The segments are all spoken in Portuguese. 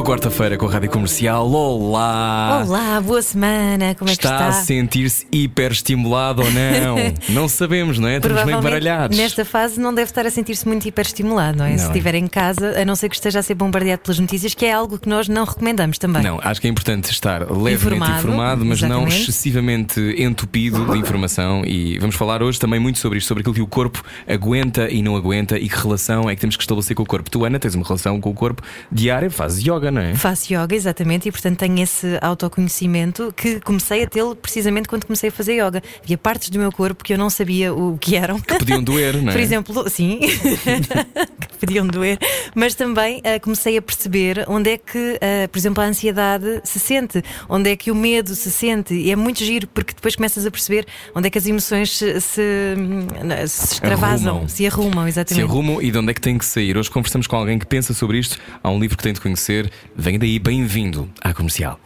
Boa quarta-feira com a Rádio Comercial. Olá! Olá, boa semana, como é que Está está? a sentir-se hiperestimulado ou não? não sabemos, não é? Estamos meio baralhados. nesta fase não deve estar a sentir-se muito hiperestimulado, não é? Não. Se estiver em casa, a não ser que esteja a ser bombardeado pelas notícias, que é algo que nós não recomendamos também. Não, acho que é importante estar levemente informado, Informado, mas não exatamente. excessivamente entupido de informação. E vamos falar hoje também muito sobre isto, sobre aquilo que o corpo aguenta e não aguenta e que relação é que temos que estabelecer com o corpo. Tu, Ana, tens uma relação com o corpo diária, fazes yoga, não é? Faço yoga, exatamente, e portanto tenho esse autoconhecimento que comecei a tê-lo precisamente quando comecei a fazer yoga. Havia partes do meu corpo que eu não sabia o que eram. Que podiam doer, não é? Por exemplo, sim, que podiam doer, mas também ah, comecei a perceber onde é que, ah, por exemplo, a ansiedade se sente, onde é que o medo se sente, e é muito giro porque depois começas a perceber onde é que as emoções se, se, hum, se extravasam, Arrumam. se arrumam, Se exatamente. arrumam e de onde é que tem que sair? Hoje conversamos com alguém que pensa sobre isto. Há um livro que tem de conhecer. Vem daí, bem-vindo à comercial.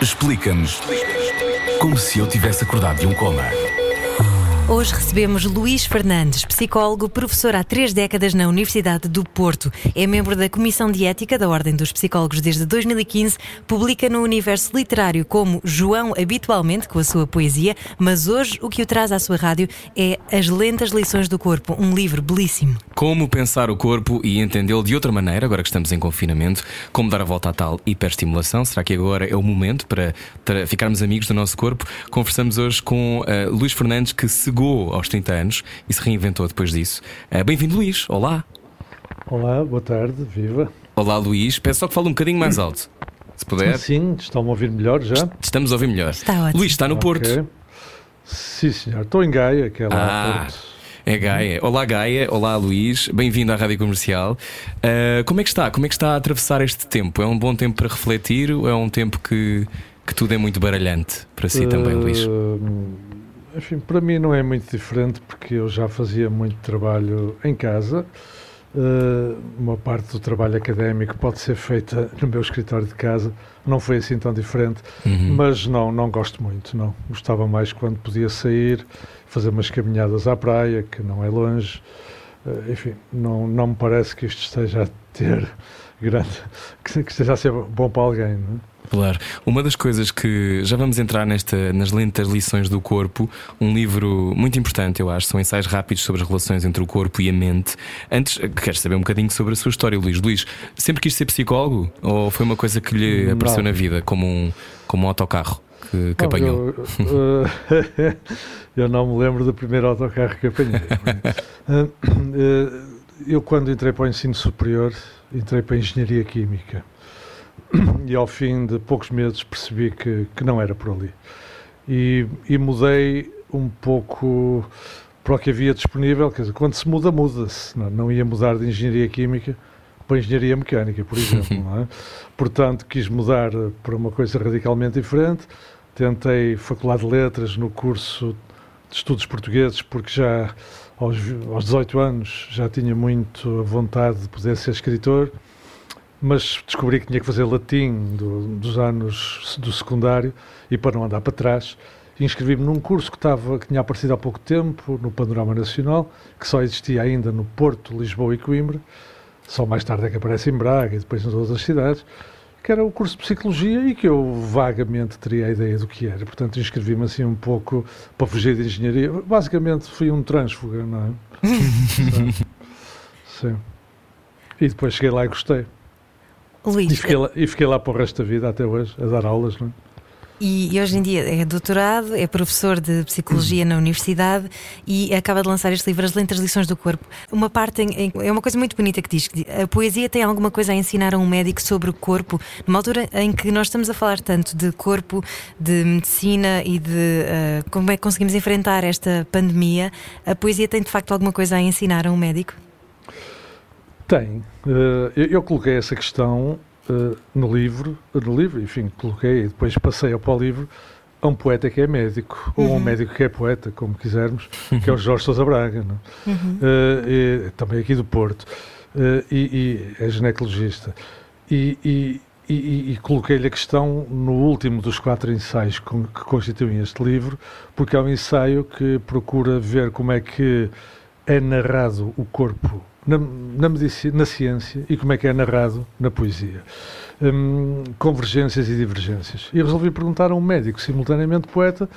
Explica-nos como se eu tivesse acordado de um coma. Hoje recebemos Luís Fernandes, psicólogo, professor há três décadas na Universidade do Porto. É membro da Comissão de Ética da Ordem dos Psicólogos desde 2015. Publica no universo literário como João, habitualmente, com a sua poesia, mas hoje o que o traz à sua rádio é As Lentas Lições do Corpo, um livro belíssimo. Como pensar o corpo e entendê-lo de outra maneira, agora que estamos em confinamento, como dar a volta à tal hiperestimulação. Será que agora é o momento para, ficarmos amigos do nosso corpo? Conversamos hoje com eh, Luís Fernandes, que cegou aos 30 anos e se reinventou depois disso. Eh, Bem-vindo, Luís. Olá. Olá, boa tarde, viva. Olá, Luís. Peço só que fale um bocadinho mais alto. Se puder. Sim, estão-me a ouvir melhor já? Estamos a ouvir melhor. Está ótimo. Luís está no Porto. Ok. Sim, senhor. Estou em Gaia, que é lá Ah, Porto. é Gaia. Olá, Gaia. Olá, Luís. Bem-vindo à Rádio Comercial. Ah, como é que está? Como é que está a atravessar este tempo? É um bom tempo para refletir ou é um tempo que, que tudo é muito baralhante para si também, Luís? Enfim, para mim não é muito diferente porque eu já fazia muito trabalho em casa. Eh, uma parte do trabalho académico pode ser feita no meu escritório de casa. Não foi assim tão diferente, Uhum. mas não, não gosto muito. Não gostava mais quando podia sair, fazer umas caminhadas à praia, que não é longe. Eh, enfim, não, não me parece que isto esteja a ter grande, que, que esteja a ser bom para alguém. Não é? Claro. Uma das coisas que já vamos entrar nesta, nas lentas lições do corpo, um livro muito importante, eu acho, são ensaios rápidos sobre as relações entre o corpo e a mente. Antes, queres saber um bocadinho sobre a sua história, Luís? Luís, sempre quis ser psicólogo ou foi uma coisa que lhe Não. apareceu na vida, como um, como um autocarro que, que Não, apanhou? Eu, eh, eu não me lembro do primeiro autocarro que apanhei. Eh, eh, eu, quando entrei para o ensino superior, entrei para a engenharia química. E ao fim de poucos meses percebi que, que não era por ali. E, e mudei um pouco para o que havia disponível. Quer dizer, quando se muda, muda-se. Não, não ia mudar de engenharia química para engenharia mecânica, por exemplo. é? Portanto, quis mudar para uma coisa radicalmente diferente. Tentei Faculdade de Letras no curso de Estudos Portugueses, porque já aos, aos 18 anos já tinha muito a vontade de poder ser escritor, mas descobri que tinha que fazer latim do- dos anos do secundário e para não andar para trás, inscrevi-me num curso que, estava, que tinha aparecido há pouco tempo no Panorama Nacional, que só existia ainda no Porto, Lisboa e Coimbra, só mais tarde é que aparece em Braga e depois nas outras cidades, que era o curso de Psicologia e que eu vagamente teria a ideia do que era. Portanto, inscrevi-me assim um pouco para fugir de Engenharia. Basicamente, fui um trânsfuga, não é? Sim. Sim. E depois cheguei lá e gostei. Luís, E fiquei, lá, e fiquei lá para o resto da vida, até hoje, a dar aulas, não é? E, e hoje em dia é doutorado, é professor de psicologia na universidade e acaba de lançar este livro, As Lentas Lições do Corpo. Uma parte em- é uma coisa muito bonita que diz que a poesia tem alguma coisa a ensinar a um médico sobre o corpo, numa altura em que nós estamos a falar tanto de corpo, de medicina e de ah, como é que conseguimos enfrentar esta pandemia. A poesia tem de facto alguma coisa a ensinar a um médico? Tem. Eh, eu coloquei essa questão eh, no livro, no livro, enfim, coloquei e depois passei para o livro, a um poeta que é médico, ou a um médico que é poeta, como quisermos, que é o Jorge Sousa Braga, é? Eh, e, também aqui do Porto, Eh, e, e é ginecologista. E, e, coloquei-lhe a questão no último dos quatro ensaios com- que constituem este livro, porque é um ensaio que procura ver como é que é narrado o corpo na, na, medicina, na ciência e como é que é narrado na poesia. Hum, convergências e divergências. E resolvi perguntar a um médico, simultaneamente poeta,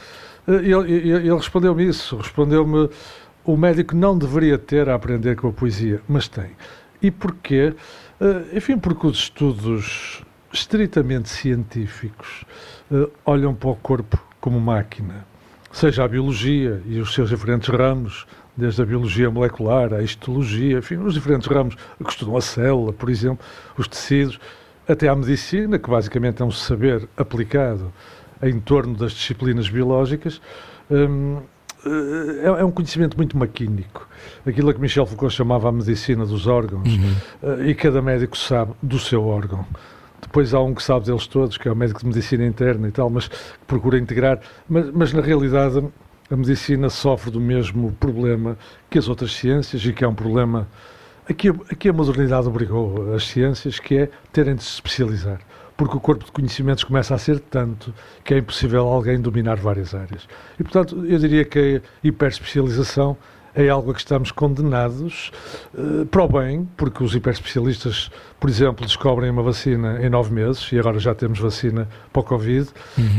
eh, e ele, ele respondeu-me isso. Respondeu-me: o médico não deveria ter a aprender com a poesia, mas tem. E porquê? Eh, Enfim, porque os estudos estritamente científicos eh, olham para o corpo como máquina, seja a biologia e os seus diferentes ramos, desde a biologia molecular, à histologia, enfim, os diferentes ramos que estudam a célula, por exemplo, os tecidos, até à medicina, que basicamente é um saber aplicado em torno das disciplinas biológicas, hum, eh, é, é um conhecimento muito maquínico. Aquilo a que Michel Foucault chamava a medicina dos órgãos, eh, e cada médico sabe do seu órgão. Depois há um que sabe deles todos, que é o médico de medicina interna e tal, mas procura integrar. Mas, mas na realidade a medicina sofre do mesmo problema que as outras ciências e que é um problema aqui, aqui a modernidade obrigou as ciências, que é terem de se especializar. Porque o corpo de conhecimentos começa a ser tanto que é impossível alguém dominar várias áreas. E, portanto, eu diria que a hiperespecialização é algo a que estamos condenados eh, para o bem, porque os hiperespecialistas, por exemplo, descobrem uma vacina em nove meses e agora já temos vacina para o Covid,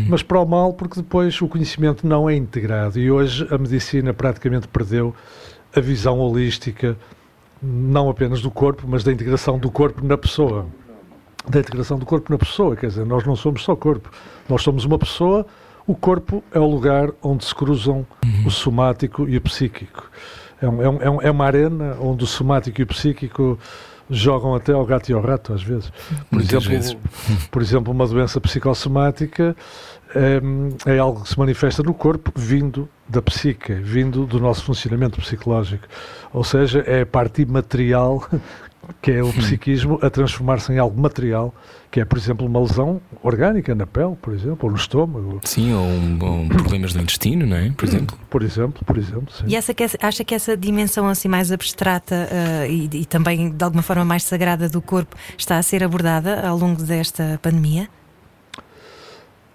mas para o mal, porque depois o conhecimento não é integrado. E hoje a medicina praticamente perdeu a visão holística, não apenas do corpo, mas da integração do corpo na pessoa. Da integração do corpo na pessoa, quer dizer, nós não somos só corpo, nós somos uma pessoa o corpo é o lugar onde se cruzam o somático e o psíquico. É, é um- é um- é uma arena onde o somático e o psíquico jogam até ao gato e ao rato, às vezes. Por, Muitas exemplo, vezes. por exemplo, uma doença psicossomática é, é algo que se manifesta no corpo vindo da psique, vindo do nosso funcionamento psicológico. Ou seja, é a parte imaterial que é o psiquismo a transformar-se em algo material, que é, por exemplo, uma lesão orgânica na pele, por exemplo, ou no estômago, Sim, ou, um- ou problemas do intestino, não é? Por exemplo. por exemplo, por exemplo. Sim. E essa que, acha que essa dimensão assim mais abstrata eh, e, e também de alguma forma mais sagrada do corpo está a ser abordada ao longo desta pandemia?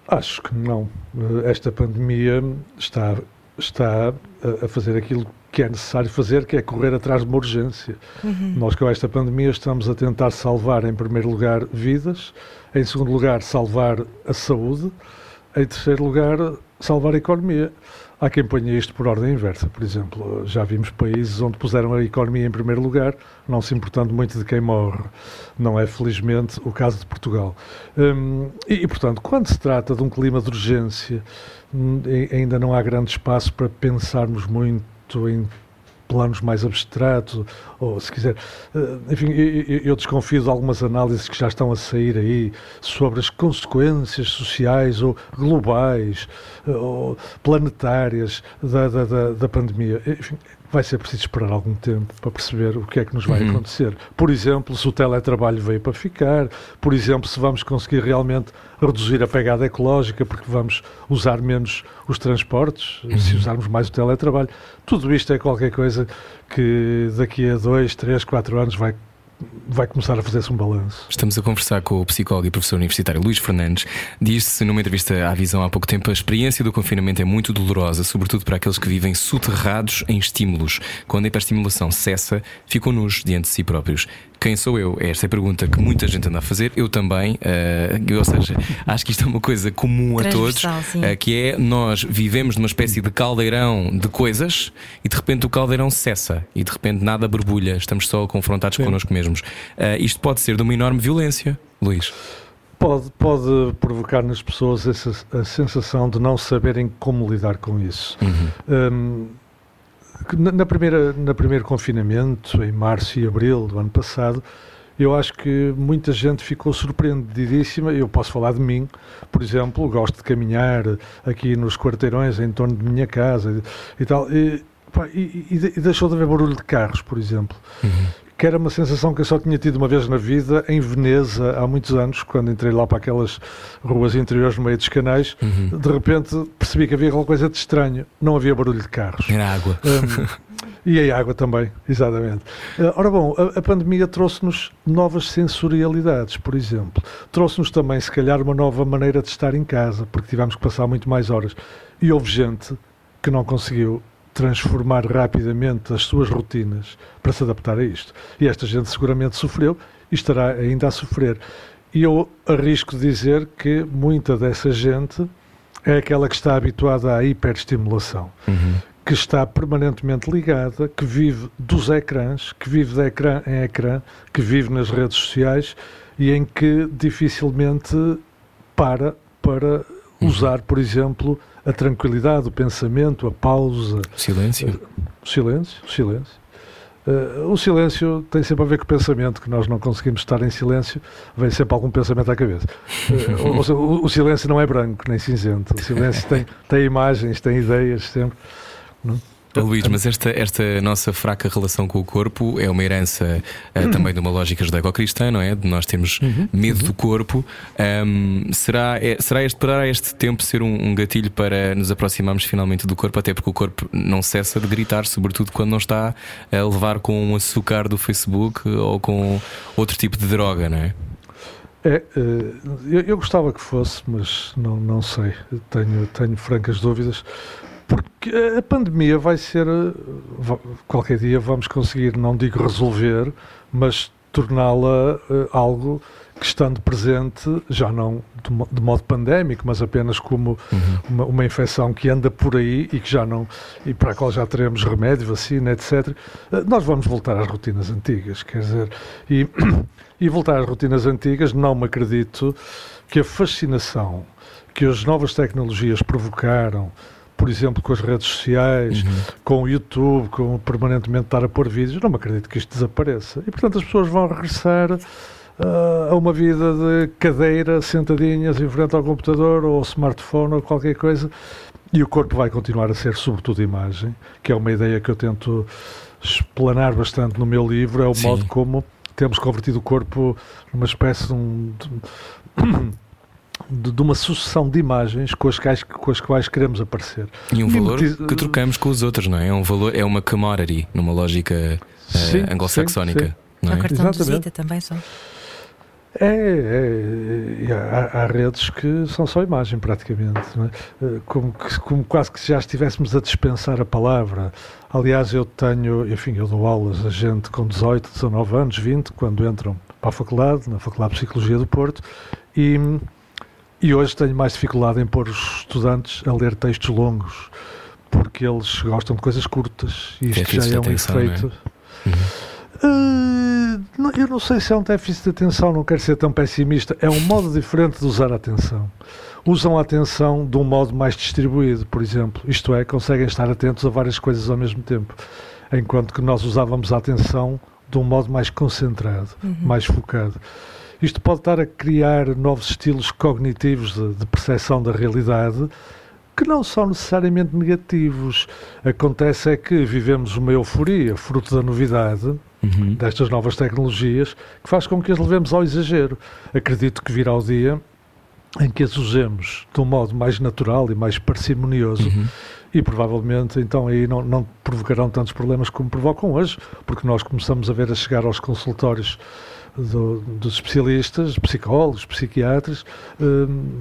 Acho que não. Eh, Esta pandemia está, está a- a fazer aquilo que é necessário fazer, que é correr atrás de uma urgência. Nós, com esta pandemia, estamos a tentar salvar, em primeiro lugar, vidas, em segundo lugar, salvar a saúde, em terceiro lugar, salvar a economia. Há quem ponha isto por ordem inversa, por exemplo. Já vimos países onde puseram a economia em primeiro lugar, não se importando muito de quem morre. Não é, felizmente, o caso de Portugal. Hum, e, e, portanto, quando se trata de um clima de urgência, hum, ainda não há grande espaço para pensarmos muito em planos mais abstratos, ou se quiser. eh, Enfim, eu, desconfio de algumas análises que já estão a sair aí sobre as consequências sociais ou globais eh, planetárias da, da, da, da pandemia. Enfim, vai ser preciso esperar algum tempo para perceber o que é que nos vai Uhum. acontecer. Por exemplo, se o teletrabalho veio para ficar, por exemplo, se vamos conseguir realmente reduzir a pegada ecológica porque vamos usar menos os transportes, se usarmos mais o teletrabalho. Tudo isto é qualquer coisa que daqui a dois, três, quatro anos vai, vai começar a fazer-se um balanço. Estamos a conversar com o psicólogo e professor universitário Luís Fernandes. Disse numa entrevista à Visão há pouco tempo: a experiência do confinamento é muito dolorosa, sobretudo para aqueles que vivem soterrados em estímulos. Quando a hiperestimulação cessa, ficam nus diante de si próprios. Quem sou eu? Esta é a pergunta que muita gente anda a fazer, eu também. eh, ou seja, acho que isto é uma coisa comum a todos, eh, que é nós vivemos numa espécie de caldeirão de coisas e de repente o caldeirão cessa e de repente nada borbulha, estamos só confrontados Sim. connosco mesmos. Eh, isto pode ser de uma enorme violência, Luís. Pode, pode provocar nas pessoas essa, a sensação de não saberem como lidar com isso. Hum, que na, na primeira, na primeiro confinamento, em março e abril do ano passado, eu acho que muita gente ficou surpreendidíssima. Eu posso falar de mim, por exemplo, gosto de caminhar aqui nos quarteirões em torno de minha casa e, e tal. E, pá, e- e- e deixou de haver barulho de carros, por exemplo. Que era uma sensação que eu só tinha tido uma vez na vida em Veneza, há muitos anos, quando entrei lá para aquelas ruas interiores no meio dos canais. Uhum. De repente percebi que havia alguma coisa de estranho. Não havia barulho de carros. Era água. Um, e a água também, exatamente. Uh, ora bom, a, a pandemia trouxe-nos novas sensorialidades, por exemplo. Trouxe-nos também, se calhar, uma nova maneira de estar em casa, porque tivemos que passar muito mais horas. E houve gente que não conseguiu transformar rapidamente as suas rotinas para se adaptar a isto. E esta gente seguramente sofreu e estará ainda a sofrer. E eu arrisco dizer que muita dessa gente é aquela que está habituada à hiperestimulação, Uhum. que está permanentemente ligada, que vive dos ecrãs, que vive de ecrã em ecrã, que vive nas redes sociais e em que dificilmente para para usar, por exemplo, a tranquilidade, o pensamento, a pausa, Silêncio. o silêncio, o silêncio. Eh, o silêncio tem sempre a ver com o pensamento, que nós não conseguimos estar em silêncio, vem sempre algum pensamento à cabeça. Eh, ou- seja, o, o silêncio não é branco nem cinzento, o silêncio tem, tem imagens, tem ideias sempre. Oh, Luís, mas esta, esta nossa fraca relação com o corpo é uma herança eh, também de uma lógica judaico-cristã, não é? De nós termos medo do corpo. Ahm, será, é- será este, para este tempo ser um, um gatilho para nos aproximarmos finalmente do corpo, até porque o corpo não cessa de gritar, sobretudo quando não está a levar com um açúcar do Facebook ou com outro tipo de droga, não é? É, eh, eu, eu gostava que fosse, mas não, não sei, tenho, tenho francas dúvidas, porque a pandemia vai ser, eh, qualquer dia vamos conseguir, não digo resolver, mas torná-la eh, algo que estando presente, já não de, mo- de modo pandémico, mas apenas como uma, uma infecção que anda por aí e que já não, e para a qual já teremos remédio, vacina, etc. eh, Nós vamos voltar às rotinas antigas, quer dizer, e, e voltar às rotinas antigas, não me acredito que a fascinação que as novas tecnologias provocaram, por exemplo, com as redes sociais, com o YouTube, com permanentemente estar a pôr vídeos, não me acredito que isto desapareça. E, portanto, as pessoas vão regressar ah, a uma vida de cadeira, sentadinhas em frente ao computador ou ao smartphone ou qualquer coisa, e o corpo vai continuar a ser, sobretudo, imagem, que é uma ideia que eu tento explanar bastante no meu livro, é o Sim. modo como temos convertido o corpo numa espécie de, um- de- de- de uma sucessão de imagens com as, quais, com as quais queremos aparecer. E um valor Mimetiz- que trocamos com os outros, não é? É um valor, é uma commodity, numa lógica Sim, anglo-saxónica. Não É o é? cartão de Exatamente. visita também só. É, é, e há, há redes que são só imagem praticamente, não é? Eh, como, que- como quase que já estivéssemos a dispensar a palavra. Aliás, eu tenho, enfim, eu dou aulas a gente com 18, 19 anos, 20, quando entram para a faculdade, na Faculdade de Psicologia do Porto, e, e hoje tenho mais dificuldade em pôr os estudantes a ler textos longos, porque eles gostam de coisas curtas, e isto já é um atenção, não é? efeito. Uh, não, eu não sei se é um déficit de atenção, não quero ser tão pessimista. É um modo diferente de usar a atenção. Usam a atenção de um modo mais distribuído, por exemplo. Isto é, conseguem estar atentos a várias coisas ao mesmo tempo. Enquanto que nós usávamos a atenção de um modo mais concentrado, mais focado. Isto pode estar a criar novos estilos cognitivos de, de percepção da realidade que não são necessariamente negativos. Acontece é que vivemos uma euforia, fruto da novidade, Uhum. destas novas tecnologias que faz com que as levemos ao exagero. Acredito que virá o dia em que as usemos de um modo mais natural e mais parcimonioso Uhum. e provavelmente então aí não, não provocarão tantos problemas como provocam hoje, porque nós começamos a ver a chegar aos consultórios do- dos especialistas, psicólogos, psiquiatras,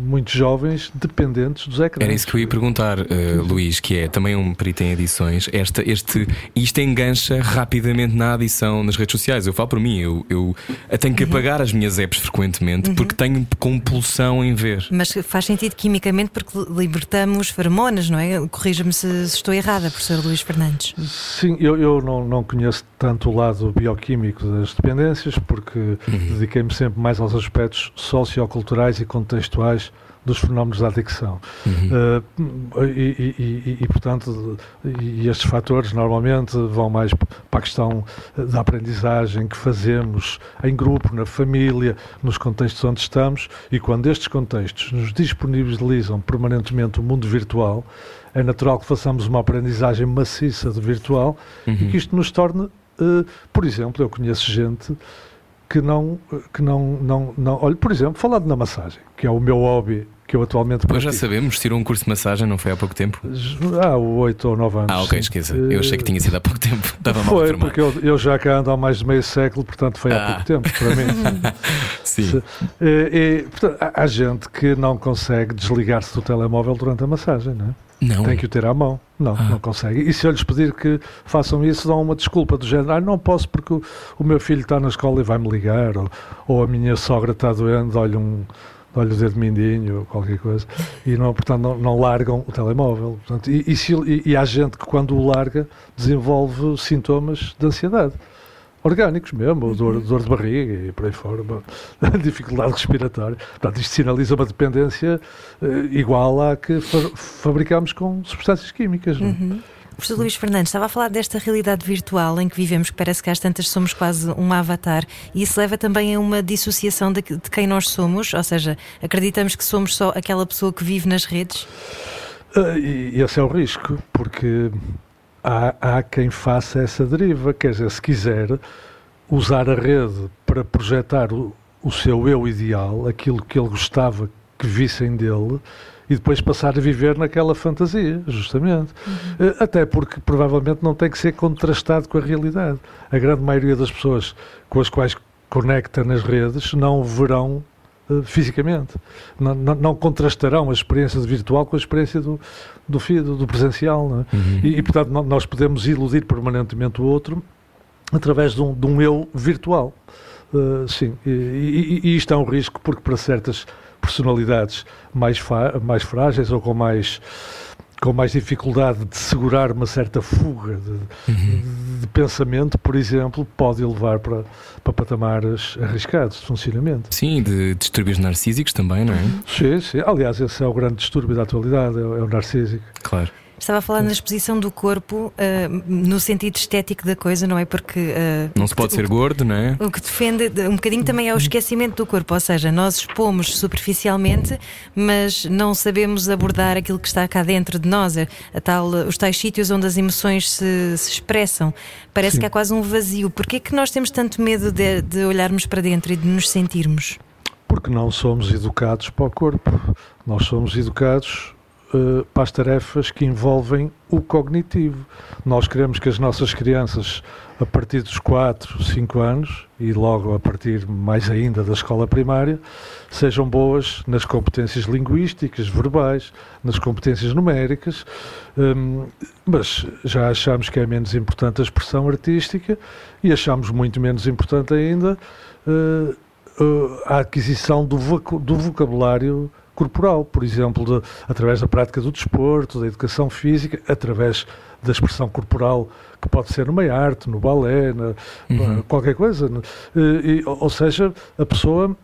muitos jovens dependentes dos ecrãs. Era isso que eu ia perguntar, eh, Luís, que é também um perito em edições. Esta, este, isto engancha rapidamente na adição nas redes sociais. Eu falo por mim, eu, eu tenho que apagar as minhas apps frequentemente porque tenho compulsão em ver. Mas faz sentido quimicamente porque libertamos feromonas, não é? Corrija-me se, se estou errada, professor Luís Fernandes. Sim, eu, eu não, não conheço tanto o lado bioquímico das dependências, porque dediquei-me sempre mais aos aspectos socioculturais e contextuais dos fenómenos da adicção. Uh, e, e- e- e, portanto, e estes fatores normalmente vão mais para a questão da aprendizagem que fazemos em grupo, na família, nos contextos onde estamos, e quando estes contextos nos disponibilizam permanentemente o mundo virtual, é natural que façamos uma aprendizagem maciça de virtual e que isto nos torne Uh, por exemplo, eu conheço gente que não, que não, não, não. Olha, por exemplo, falando na massagem, que é o meu hobby que eu atualmente Pois já sabemos, tirou um curso de massagem, não foi há pouco tempo? Há oito ou nove anos. Ah, ok, esqueça. Eu achei que tinha sido há pouco tempo. Estava mal Foi, porque eu, eu, já cá ando há mais de meio século, portanto foi há ah. pouco tempo, para mim. Sim. E, e, portanto, há gente que não consegue desligar-se do telemóvel durante a massagem, não é? Não. Tem que o ter à mão. Não, ah. não consegue. E se eu lhes pedir que façam isso, dão uma desculpa do género: ah, não posso porque o, o meu filho está na escola e vai-me ligar, ou, ou, a minha sogra está doendo, olha um. Olha o dedo mindinho ou qualquer coisa, e não, portanto não, não largam o telemóvel. Portanto, e, e, se, e, e há gente que, quando o larga, desenvolve sintomas de ansiedade orgânicos mesmo, dor, uhum. dor de barriga e por aí fora, dificuldade respiratória. Portanto, isto sinaliza uma dependência uh, igual à que fa fabricamos com substâncias químicas. É? Uhum. Professor Luís Fernandes, estava a falar desta realidade virtual em que vivemos, que parece que às tantas somos quase um avatar, e isso leva também a uma dissociação de, de quem nós somos, ou seja, acreditamos que somos só aquela pessoa que vive nas redes? Uh, e esse é o risco, porque há, há quem faça essa deriva. Quer dizer, se quiser usar a rede para projetar o, o seu eu ideal, aquilo que ele gostava que vissem dele, e depois passar a viver naquela fantasia, justamente. Uhum. Eh, até porque provavelmente não tem que ser contrastado com a realidade. A grande maioria das pessoas com as quais conecta nas redes não verão uh, fisicamente. Não, não, não, contrastarão a experiência virtual com a experiência do, do, do, do presencial. É? Uhum. E, e, portanto, nós podemos iludir permanentemente o outro através de um, de um eu virtual. Uh, sim, e, e, e, isto é um risco porque para certas personalidades mais, mais frágeis ou com mais com mais dificuldade de segurar uma certa fuga de, uhum. de, pensamento, por exemplo, pode levar para, para patamares arriscados de funcionamento. Sim, de distúrbios narcísicos também, não é? Sim, sim. Aliás, esse é o grande distúrbio da atualidade, é, é o narcísico. Claro. Estava a falar na exposição do corpo uh, no sentido estético da coisa, não é? Porque. Uh, não se pode ser gordo, não é? O que defende um bocadinho também é o esquecimento do corpo, ou seja, nós expomos superficialmente, mas não sabemos abordar aquilo que está cá dentro de nós, a tal, os tais sítios onde as emoções se, se expressam. Parece Sim. que há quase um vazio. Porquê é que nós temos tanto medo de, de olharmos para dentro e de nos sentirmos? Porque não somos educados para o corpo. Nós somos educados uh, para as tarefas que envolvem o cognitivo. Nós queremos que as nossas crianças, a partir dos 4, 5 anos, e logo a partir mais ainda da escola primária, sejam boas nas competências linguísticas, verbais, nas competências numéricas, um, mas já achamos que é menos importante a expressão artística e achamos muito menos importante ainda uh, a aquisição do vocabulário corporal, por exemplo, de, através da prática do desporto, da educação física, através da expressão corporal que pode ser numa arte, no balé, na, uhum. qualquer coisa. E, ou seja, a pessoa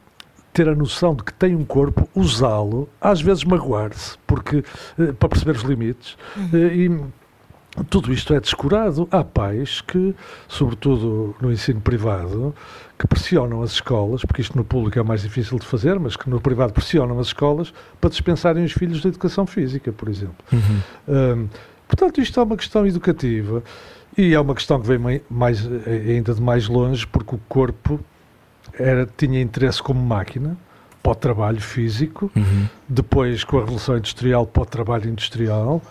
ter a noção de que tem um corpo, usá-lo, às vezes magoar-se, porque eh, para perceber os limites. Uhum. E, tudo isto é descurado. Há pais que, sobretudo no ensino privado, que pressionam as escolas, porque isto no público é mais difícil de fazer, mas que no privado pressionam as escolas para dispensarem os filhos da educação física, por exemplo. Uhum. Um, portanto, isto é uma questão educativa e é uma questão que vem mais, ainda de mais longe, porque o corpo era, tinha interesse como máquina para o trabalho físico, uhum. depois com a Revolução Industrial para o trabalho industrial,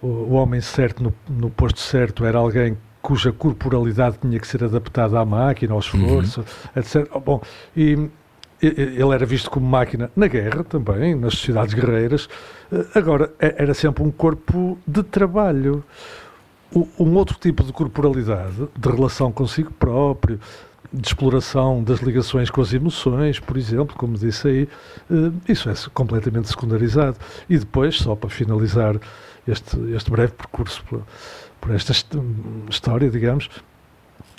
o, homem certo no, no, posto certo era alguém cuja corporalidade tinha que ser adaptada à máquina, ao esforço, uhum. etc. Bom, e ele era visto como máquina na guerra também, nas sociedades guerreiras. Eh, agora, era sempre um corpo de trabalho. Um outro tipo de corporalidade, de relação consigo próprio, de exploração das ligações com as emoções, por exemplo, como disse aí, eh, isso é completamente secundarizado. E depois, só para finalizar este, este breve percurso por, esta história, digamos,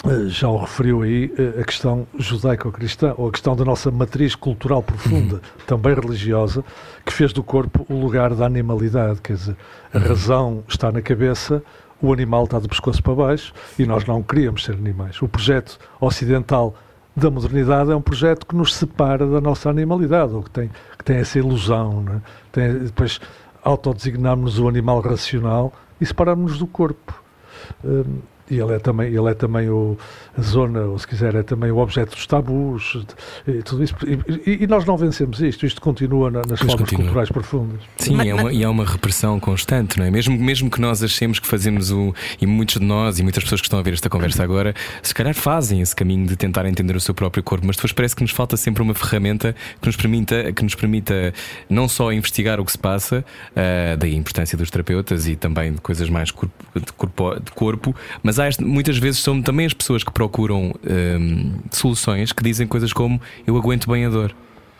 eh, já o referiu aí eh, a questão judaico-cristã, ou a questão da nossa matriz cultural profunda, uhum. também religiosa, que fez do corpo o lugar da animalidade. Quer dizer, a uhum. razão está na cabeça, o animal está de pescoço para baixo e nós não queríamos ser animais. O projeto ocidental da modernidade é um projeto que nos separa da nossa animalidade, ou que tem, que tem essa ilusão. Né? Tem, depois autodesignarmos o animal racional e separarmos-nos do corpo. Hum, e ele é também, ele é também o, zona, ou se quiser, é também o objeto dos tabus e tudo isso. E, e nós não vencemos isto, isto continua na, nas Mas formas continua. culturais profundas. Sim, mas, é uma, e há uma repressão constante, não é? Mesmo, mesmo que nós achemos que fazemos o. E muitos de nós e muitas pessoas que estão a ver esta conversa agora, se calhar fazem esse caminho de tentar entender o seu próprio corpo, mas depois parece que nos falta sempre uma ferramenta que nos permita, que nos permita não só investigar o que se passa, uh, daí a importância dos terapeutas e também de coisas mais corpo, de, corpo, de corpo mas há este, muitas vezes são também as pessoas que procuram um, soluções que dizem coisas como eu aguento bem a dor.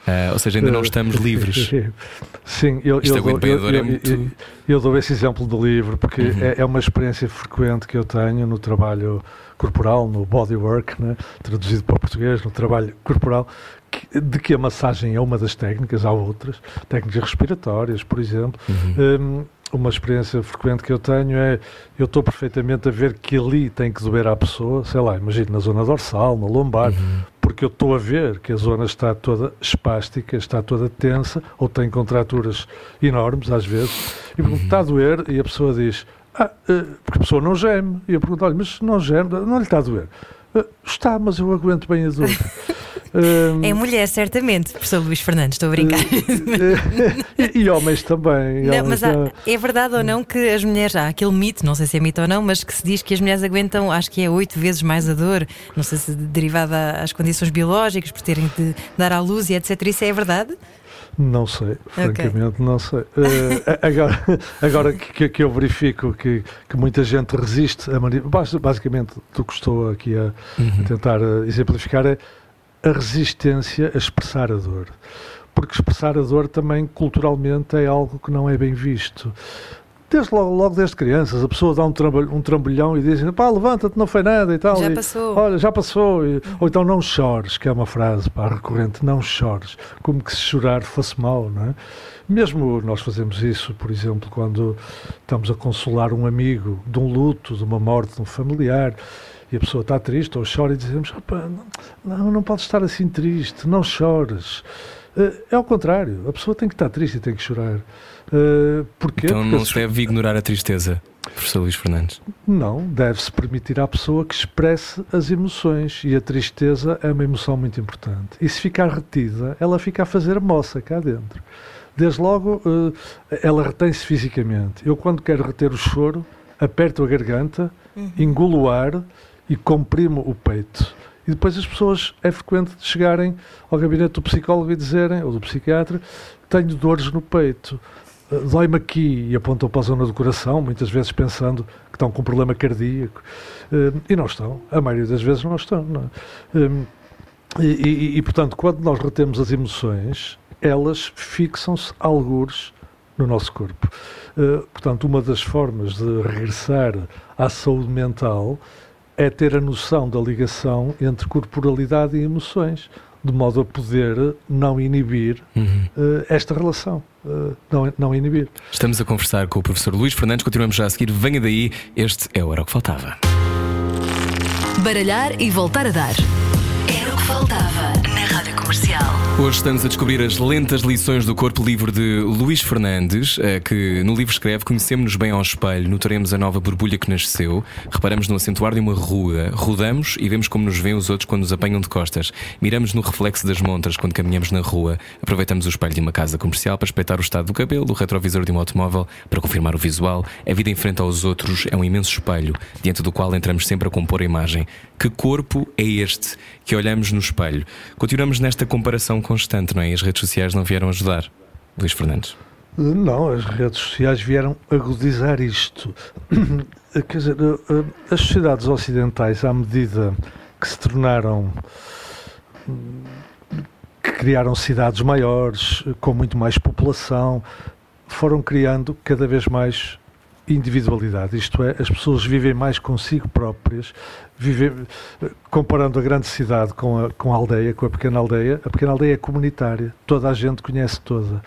Uh, ou seja, ainda não estamos livres. Sim, eu, eu, dou, eu, é muito... eu, dou esse exemplo do livro porque uhum. é, é, uma experiência frequente que eu tenho no trabalho corporal, no bodywork, né? traduzido para o português, no trabalho corporal, que, de que a massagem é uma das técnicas, há outras, técnicas respiratórias, por exemplo. Uhum. Um, uma experiência frequente que eu tenho é eu estou perfeitamente a ver que ali tem que doer à pessoa, sei lá, imagino na zona dorsal, na lombar, uhum. porque eu estou a ver que a zona está toda espástica, está toda tensa, ou tem contraturas enormes às vezes, e pergunto, uhum. está a doer, e a pessoa diz, ah, eh, porque a pessoa não geme, e eu pergunto, olha, mas não geme, não lhe está a doer. Ah, está, mas eu aguento bem a dor. Um, é mulher, certamente, professor Luís Fernandes, estou a brincar. e, e, homens também. Não, homens mas há, é verdade ou não que as mulheres, há aquele mito, não sei se é mito ou não, mas que se diz que as mulheres aguentam, acho que é oito vezes mais a dor, não sei se derivada às condições biológicas, por terem de dar à luz e etc. Isso é verdade? Não sei, francamente okay. não sei. Uh, agora agora que, que, eu verifico que, que muita gente resiste a basicamente do que estou aqui a, uhum. a tentar uh, exemplificar é a resistência a expressar a dor. Porque expressar a dor também culturalmente é algo que não é bem visto. Desde logo, logo desde crianças, a pessoa dá um, trambolhão, um trambolhão e diz pá, levanta-te, não foi nada e tal. Já e, passou. Olha, já passou. E, ou então não chores, que é uma frase pá, recorrente, não chores, como que se chorar fosse mau, não é? Mesmo nós fazemos isso, por exemplo, quando estamos a consolar um amigo de um luto, de uma morte de um familiar, e a pessoa está triste ou chora e dizemos: não, não pode estar assim triste, não chores. Eh, é ao contrário, a pessoa tem que estar triste e tem que chorar. Uh, porquê? Então Porque não se deve ignorar a tristeza, professor Luís Fernandes? Não, deve-se permitir à pessoa que expresse as emoções e a tristeza é uma emoção muito importante. E se ficar retida, ela fica a fazer moça cá dentro. Desde logo, uh, ela retém-se fisicamente. Eu, quando quero reter o choro, aperto a garganta, uhum. engulo o ar e comprimo o peito. E depois as pessoas, é frequente chegarem ao gabinete do psicólogo e dizerem, ou do psiquiatra, tenho dores no peito, eh, dói-me aqui, e apontam para a zona do coração, muitas vezes pensando que estão com um problema cardíaco. Eh, e não estão, a maioria das vezes não estão. Não é? Eh, e, e, e, portanto, quando nós retemos as emoções, elas fixam-se algures no nosso corpo. Portanto, uma das formas de regressar à saúde mental é ter a noção da ligação entre corporalidade e emoções, de modo a poder não inibir uhum. uh, esta relação. Uh, não, não inibir. Estamos a conversar com o professor Luís Fernandes, continuamos já a seguir. Venha daí, este é o Era o que Faltava. Baralhar e voltar a dar. Era o que faltava Comercial. Hoje estamos a descobrir as lentas lições do corpo livre de Luís Fernandes, eh, que no livro escreve: Conhecemos-nos bem ao espelho, notaremos a nova borbulha que nasceu, reparamos no acentuar de uma rua, rodamos e vemos como nos veem os outros quando nos apanham de costas, miramos no reflexo das montras quando caminhamos na rua, aproveitamos o espelho de uma casa comercial para espreitar o estado do cabelo, o retrovisor de um automóvel para confirmar o visual. A vida em frente aos outros é um imenso espelho, diante do qual entramos sempre a compor a imagem. Que corpo é este que olhamos no espelho? Continuamos nesta comparação constante, não é? E as redes sociais não vieram ajudar. Luís Fernandes. Não, as redes sociais vieram agudizar isto. Quer dizer, eh, eh, as sociedades ocidentais, à medida que se tornaram. que criaram cidades maiores, com muito mais população, foram criando cada vez mais individualidade, isto é, as pessoas vivem mais consigo próprias, vivem, comparando a grande cidade com a, com a aldeia, com a pequena aldeia, a pequena aldeia é comunitária, toda a gente conhece toda.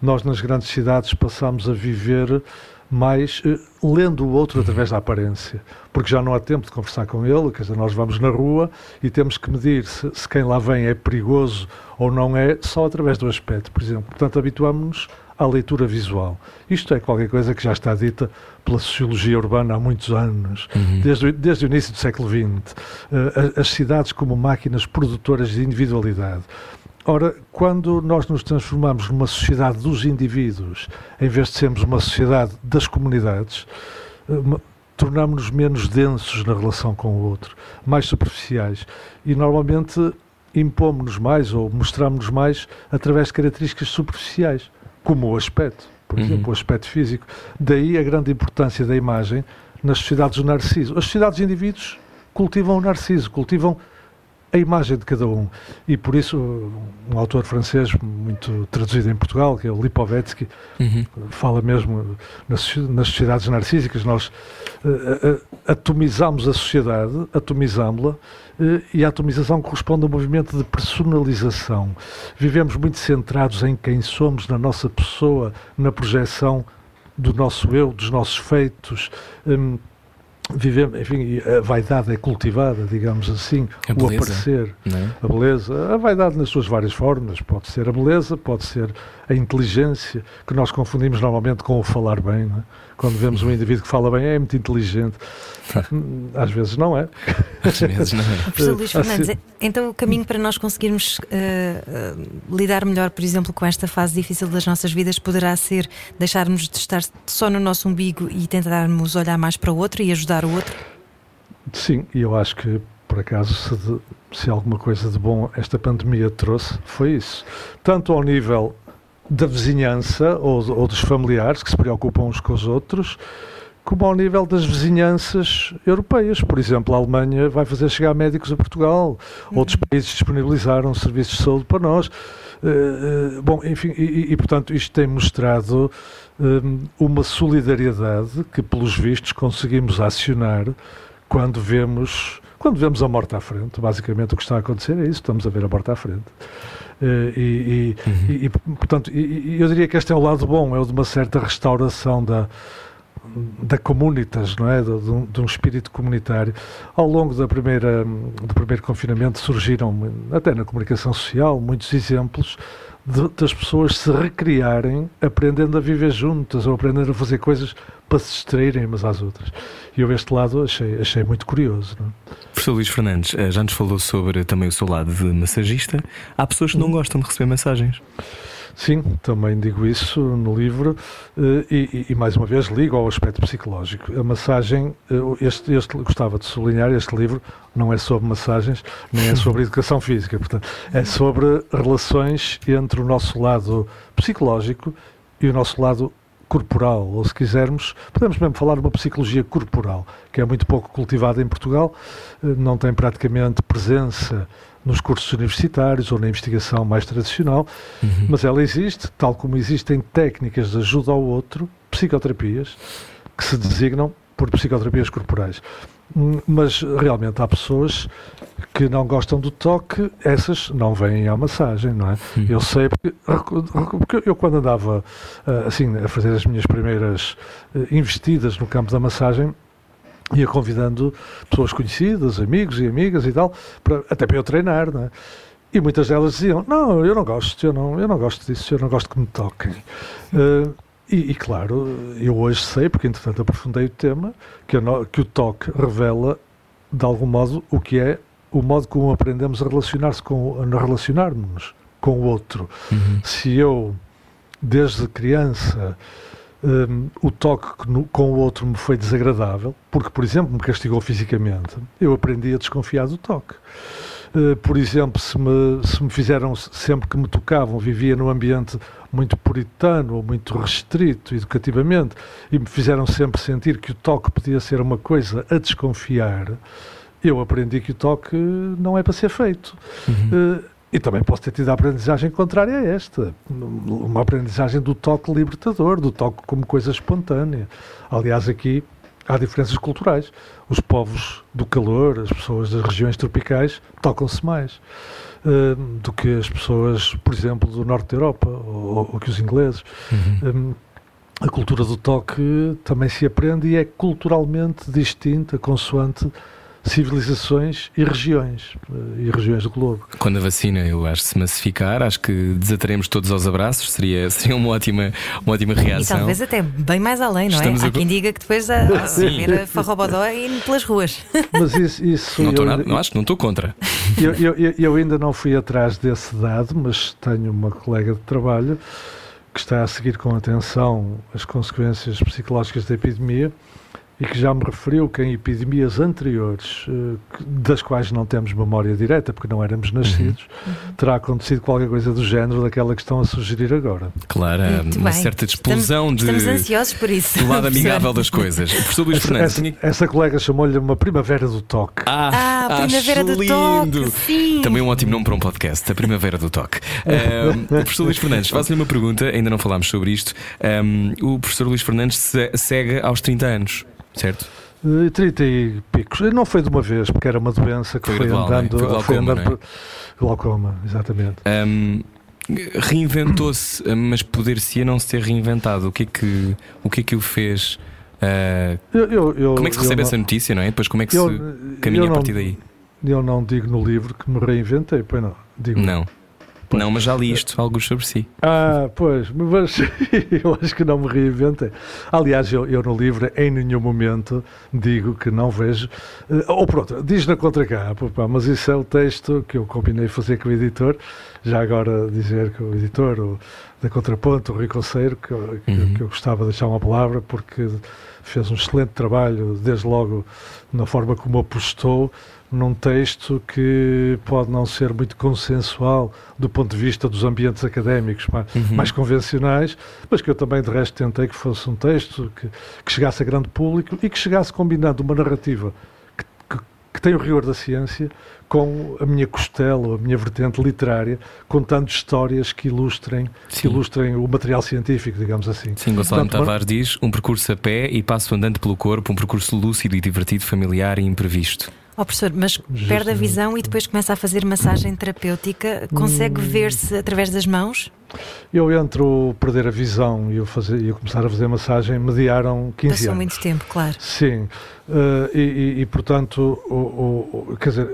Nós nas grandes cidades passamos a viver mais uh, lendo o outro através da aparência, porque já não há tempo de conversar com ele, quer dizer, nós vamos na rua e temos que medir se, se quem lá vem é perigoso ou não é, só através do aspecto, por exemplo. Portanto, habituamos-nos à leitura visual. Isto é qualquer coisa que já está dita pela sociologia urbana há muitos anos, Uhum. desde, o- desde o início do século XX. Eh, a- as cidades como máquinas produtoras de individualidade. Ora, quando nós nos transformamos numa sociedade dos indivíduos, em vez de sermos uma sociedade das comunidades, eh, tornamos-nos menos densos na relação com o outro, mais superficiais. E normalmente impomos-nos mais ou mostramos-nos mais através de características superficiais, como o aspecto, por Uhum. exemplo, o aspecto físico. Daí a grande importância da imagem nas sociedades do narciso. As sociedades de indivíduos cultivam o narciso, cultivam a imagem de cada um. E por isso, um autor francês muito traduzido em Portugal, que é o Lipovetsky, Uhum. fala mesmo nas, soci- nas sociedades narcísicas, nós eh, eh, atomizamos a sociedade, atomizámo-la, eh, e a atomização corresponde a um movimento de personalização. Vivemos muito centrados em quem somos, na nossa pessoa, na projeção do nosso eu, dos nossos feitos. Hum, vivemos, enfim, a vaidade é cultivada, digamos assim, A o beleza. aparecer é? a beleza, a vaidade nas suas várias formas. Pode ser a beleza, pode ser a inteligência, que nós confundimos normalmente com o falar bem. é? Quando vemos um indivíduo que fala bem, é muito inteligente. Hum, Às vezes não é. Às vezes não é. Professor Luís Ah, Fernandes, sim. então o caminho para nós conseguirmos eh, lidar melhor, por exemplo, com esta fase difícil das nossas vidas poderá ser deixarmos de estar só no nosso umbigo e tentarmos olhar mais para o outro e ajudar o outro? Sim, e eu acho que, por acaso, se, de- se alguma coisa de bom esta pandemia trouxe, foi isso. Tanto ao nível da vizinhança ou, ou dos familiares que se preocupam uns com os outros, como ao nível das vizinhanças europeias. Por exemplo, a Alemanha vai fazer chegar médicos a Portugal, outros países disponibilizaram serviços de saúde para nós. Eh, eh, bom, enfim, e, e- portanto isto tem mostrado hum, uma solidariedade que, pelos vistos, conseguimos acionar quando vemos quando vemos a morte à frente. Basicamente o que está a acontecer é isso, estamos a ver a morte à frente. Eh, e, e- Uhum. e, portanto, e- eu diria que este é o lado bom, é o de uma certa restauração da, da comunitas, não é? De, de um, de um espírito comunitário. Ao longo da primeira, do primeiro confinamento surgiram, até na comunicação social, muitos exemplos de- das pessoas se recriarem aprendendo a viver juntas ou aprendendo a fazer coisas para se distraírem umas às outras. E eu este lado achei, achei muito curioso. Não é? Professor Luís Fernandes eh, já nos falou sobre também o seu lado de massagista. Há pessoas que não gostam de receber mensagens. Sim, também digo isso no livro eh, e, e- mais uma vez ligo ao aspecto psicológico. A massagem, eh, este, este gostava de sublinhar, este livro não é sobre massagens, nem é sobre educação física, portanto, é sobre relações entre o nosso lado psicológico e o nosso lado corporal, ou se quisermos, podemos mesmo falar de uma psicologia corporal, que é muito pouco cultivada em Portugal, eh, não tem praticamente presença nos cursos universitários ou na investigação mais tradicional, Uhum. mas ela existe, tal como existem técnicas de ajuda ao outro, psicoterapias, que se designam por psicoterapias corporais. Hum, Mas realmente há pessoas que não gostam do toque, essas não vêm à massagem, não é? Uhum. Eu sei porque, porque eu quando andava ah, assim a fazer as minhas primeiras eh, investidas no campo da massagem, ia convidando pessoas conhecidas, amigos e amigas e tal, para- até para eu treinar, não é? E muitas delas diziam: Não, eu não gosto, eu não, eu não gosto disso, eu não gosto que me toquem. Eh, e, e, claro, eu hoje sei, porque entretanto aprofundei o tema, que, no- que o toque revela, de algum modo, o que é o modo como aprendemos a relacionar-se com, a relacionar-nos com o outro. Uhum. Se eu, desde criança, hum, o toque com o outro me foi desagradável, porque, por exemplo, me castigou fisicamente, eu aprendi a desconfiar do toque. Uh, por exemplo, se me, se me fizeram, sempre que me tocavam, vivia num ambiente muito puritano ou muito restrito educativamente, e me fizeram sempre sentir que o toque podia ser uma coisa a desconfiar, eu aprendi que o toque não é para ser feito. Uhum. Eh, e também posso ter tido a aprendizagem contrária a esta. Uma aprendizagem do toque libertador, do toque como coisa espontânea. Aliás, aqui há diferenças culturais. Os povos do calor, as pessoas das regiões tropicais, tocam-se mais eh, do que as pessoas, por exemplo, do norte da Europa ou, ou que os ingleses. Uhum. Hum, a cultura do toque também se aprende e é culturalmente distinta, consoante civilizações e regiões, eh, e regiões do globo. Quando a vacina, eu acho, se massificar, acho que desataremos todos aos abraços, seria, seria uma, ótima, uma ótima E reação. talvez até bem mais além, não Estamos é? a Há quem diga que depois haver a farrobodó e pelas ruas. Mas isso, isso Não estou eu, nada, não acho, não estou contra. eu, eu- eu- eu ainda não fui atrás desse dado, mas tenho uma colega de trabalho que está a seguir com atenção as consequências psicológicas da epidemia e que já me referiu que em epidemias anteriores, eh, das quais não temos memória direta, porque não éramos nascidos, terá acontecido qualquer coisa do género daquela que estão a sugerir agora. Claro, Muito uma bem. certa explosão estamos, de, Estamos ansiosos por isso. do lado amigável das coisas. O professor Luís Fernandes essa- tinha- essa colega chamou-lhe uma primavera do toque. Ah, acho Primavera do lindo. Toque, sim. Também um ótimo nome para um podcast, a Primavera do Toque. Um, o professor Luís Fernandes, faço-lhe uma pergunta, ainda não falámos sobre isto. Um, o professor Luís Fernandes se- segue aos 30 anos, certo? Eh, 30 e picos. Eh, Não foi de uma vez, porque era uma doença que Foi foi, gradual, não é? andando. Foi glaucoma, andando não é? Glaucoma, exatamente. Um, reinventou-se, mas poder-se não se ter reinventado. O que é que o, que é que o fez? Uh, Eu, eu- como é que se recebe não- essa notícia, não é? Depois como é que eu- se caminha a não- partir daí? Eu não digo no livro que me reinventei, pois não. Digo, Não. Não, mas já li isto, alguns sobre si. Ah, pois, mas eu acho que não me reinventei. Aliás, eu, eu no livro em nenhum momento digo que não vejo. eh, ou pronto, diz na contracapa, pá, mas isso é o texto que eu combinei fazer com o editor. Já agora dizer que o editor o, da Contraponto, o Rui Conceiro, que, Uhum. que eu gostava de deixar uma palavra, porque fez um excelente trabalho, desde logo na forma como apostou num texto que pode não ser muito consensual do ponto de vista dos ambientes académicos mais, Uhum. mais convencionais, mas que eu também de resto tentei que fosse um texto que, que chegasse a grande público e que chegasse combinando uma narrativa tem o rigor da ciência com a minha costela, a minha vertente literária, contando histórias que ilustrem, que ilustrem o material científico, digamos assim. Sim, Gonçalo Portanto, Tavares diz um percurso a pé e passo andante pelo corpo, um percurso lúcido e divertido, familiar e imprevisto. Ó professor, mas perde a Justamente. visão e depois começa a fazer massagem terapêutica. Consegue Hum. ver-se através das mãos? Eu entre o perder a visão e eu, fazer, e eu começar a fazer massagem mediaram 15 Passou anos. muito tempo, claro. Sim, eh, e, e- e, portanto, o, o- o- quer dizer,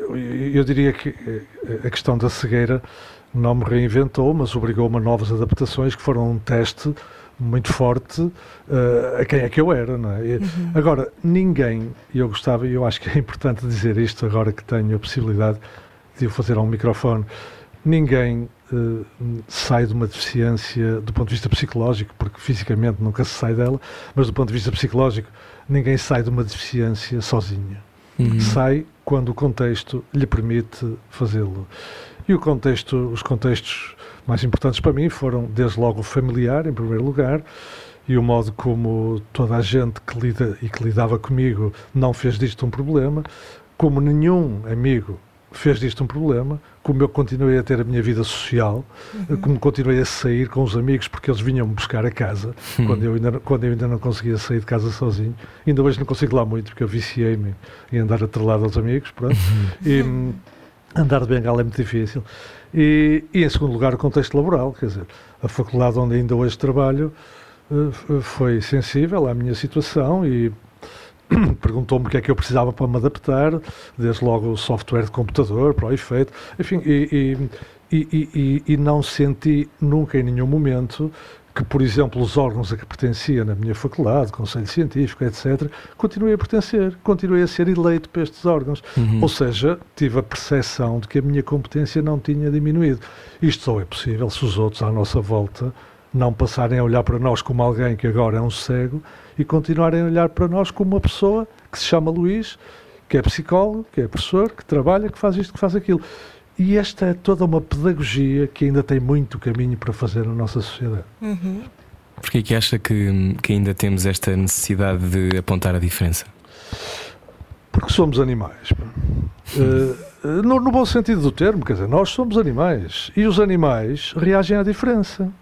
eu diria que eh, a questão da cegueira não me reinventou, mas obrigou-me a novas adaptações que foram um teste muito forte eh, a quem é que eu era, não é? E, Agora, ninguém, e eu gostava, e eu acho que é importante dizer isto agora que tenho a possibilidade de o fazer ao microfone, ninguém eh, sai de uma deficiência do ponto de vista psicológico, porque fisicamente nunca se sai dela, mas do ponto de vista psicológico, ninguém sai de uma deficiência sozinha. Sai quando o contexto lhe permite fazê-lo. E o contexto, os contextos mais importantes para mim foram, desde logo, o familiar, em primeiro lugar, e o modo como toda a gente que lida e que lidava comigo não fez disto um problema, como nenhum amigo fez disto um problema, como eu continuei a ter a minha vida social, como continuei a sair com os amigos porque eles vinham-me buscar a casa quando, eu ainda, não- quando eu ainda não conseguia sair de casa sozinho. Ainda hoje não consigo lá muito porque eu viciei-me em andar atrelado aos amigos, pronto. E, hum, andar de bengala é muito difícil. E, e, em segundo lugar, o contexto laboral, quer dizer, a faculdade onde ainda hoje trabalho eh, foi sensível à minha situação e perguntou-me o que é que eu precisava para me adaptar, desde logo o software de computador para o efeito, enfim, e, e, e- e não senti nunca em nenhum momento que, por exemplo, os órgãos a que pertencia na minha faculdade, Conselho Científico, etc., continuei a pertencer, continuei a ser eleito para estes órgãos. Ou seja, tive a percepção de que a minha competência não tinha diminuído. Isto só é possível se os outros à nossa volta não passarem a olhar para nós como alguém que agora é um cego e continuarem a olhar para nós como uma pessoa que se chama Luís, que é psicólogo, que é professor, que trabalha, que faz isto, que faz aquilo. E esta é toda uma pedagogia que ainda tem muito caminho para fazer na nossa sociedade. Porquê é que acha que, que ainda temos esta necessidade de apontar a diferença? Porque somos animais. eh, no, no bom sentido do termo, quer dizer, nós somos animais e os animais reagem à diferença.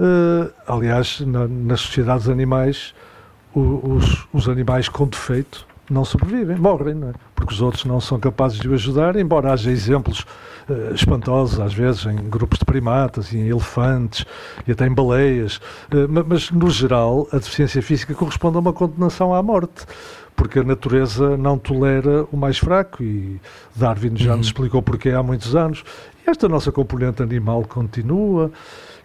Eh, aliás, na- nas sociedades animais, o- os, os animais com defeito não sobrevivem, morrem, não é? porque os outros não são capazes de o ajudar, embora haja exemplos uh, espantosos, às vezes, em grupos de primatas, em elefantes e até em baleias, uh, mas no geral a deficiência física corresponde a uma condenação à morte porque a natureza não tolera o mais fraco e Darwin já uhum. nos explicou porquê há muitos anos. E esta nossa componente animal continua,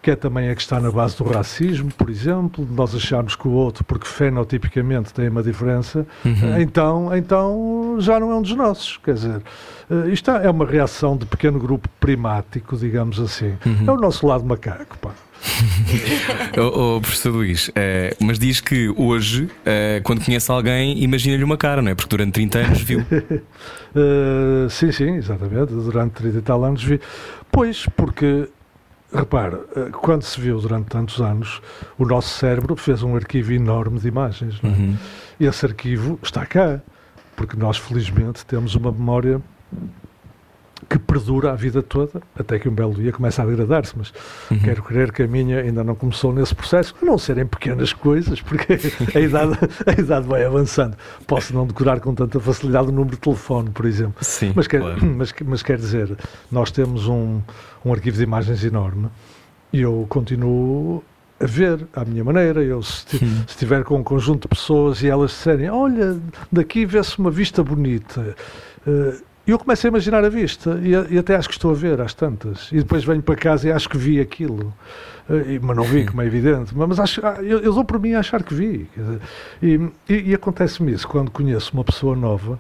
que é também a que está na base do racismo, por exemplo, nós achamos que o outro, porque fenotipicamente tem uma diferença, uhum. então, então já não é um dos nossos. Quer dizer, eh, isto é uma reação de pequeno grupo primático, digamos assim. Uhum. É o nosso lado macaco, pá. oh, oh, professor Luís, uh, mas diz que hoje, uh, quando conhece alguém, imagina-lhe uma cara, não é? Porque durante 30 anos viu. uh, sim, sim, exatamente. Durante 30 e tal anos vi. Pois, porque, repara, quando se viu durante tantos anos, o nosso cérebro fez um arquivo enorme de imagens. É? Uhum. Esse arquivo está cá, porque nós, felizmente, temos uma memória que perdura a vida toda, até que um belo dia começa a degradar-se, mas uhum. quero crer que a minha ainda não começou nesse processo, a não serem pequenas coisas, porque a idade, a idade vai avançando. Posso não decorar com tanta facilidade o número de telefone, por exemplo. Sim, mas, quer, claro. mas, mas quer dizer, nós temos um, um arquivo de imagens enorme e eu continuo a ver à minha maneira. Eu, se, estiver com um conjunto de pessoas e elas disserem: Olha, daqui vê-se uma vista bonita. Uh, e eu começo a imaginar a vista e, e, até acho que estou a ver às tantas. E depois venho para casa e acho que vi aquilo. Uh, mas não vi, como é evidente. Mas, acho, ah, eu, eu dou por mim a achar que vi. E, e, e acontece-me isso quando conheço uma pessoa nova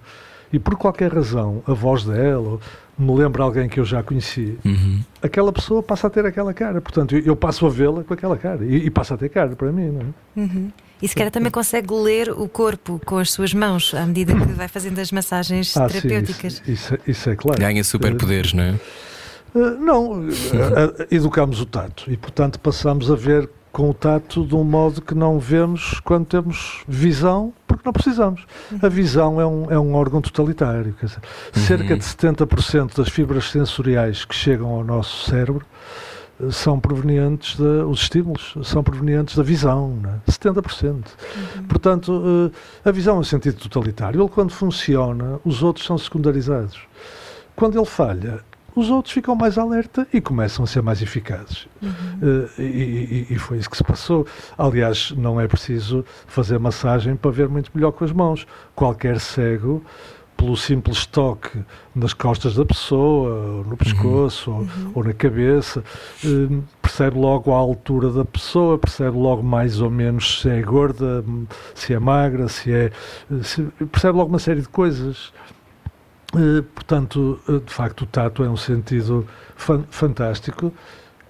e por qualquer razão a voz dela me lembra alguém que eu já conheci, uhum. aquela pessoa passa a ter aquela cara. Portanto, eu, eu passo a vê-la com aquela cara e, e, passa a ter cara para mim. Não é? Uhum. E se calhar também consegue ler o corpo com as suas mãos à medida que vai fazendo as massagens ah, terapêuticas. Sim, isso, isso, isso, é claro. Ganha superpoderes, não é? Uh, não, uh, educamos o tato e, portanto, passamos a ver com o tato de um modo que não vemos quando temos visão, porque não precisamos. A visão é um, é um órgão totalitário. Dizer, uhum. Cerca de 70% das fibras sensoriais que chegam ao nosso cérebro são provenientes, de, os estímulos são provenientes da visão, né? 70%. Uhum. Portanto, eh, a visão é um sentido totalitário. Ele, quando funciona, os outros são secundarizados. Quando ele falha, os outros ficam mais alerta e começam a ser mais eficazes. Uhum. Uh, e, e, e, foi isso que se passou. Aliás, não é preciso fazer massagem para ver muito melhor com as mãos. Qualquer cego pelo simples toque nas costas da pessoa, no pescoço uhum. ou, ou, na cabeça, eh, percebe logo a altura da pessoa, percebe logo mais ou menos se é gorda, se é magra, se é. Se, percebe logo uma série de coisas. Eh, portanto, eh, de facto, o tato é um sentido fan fantástico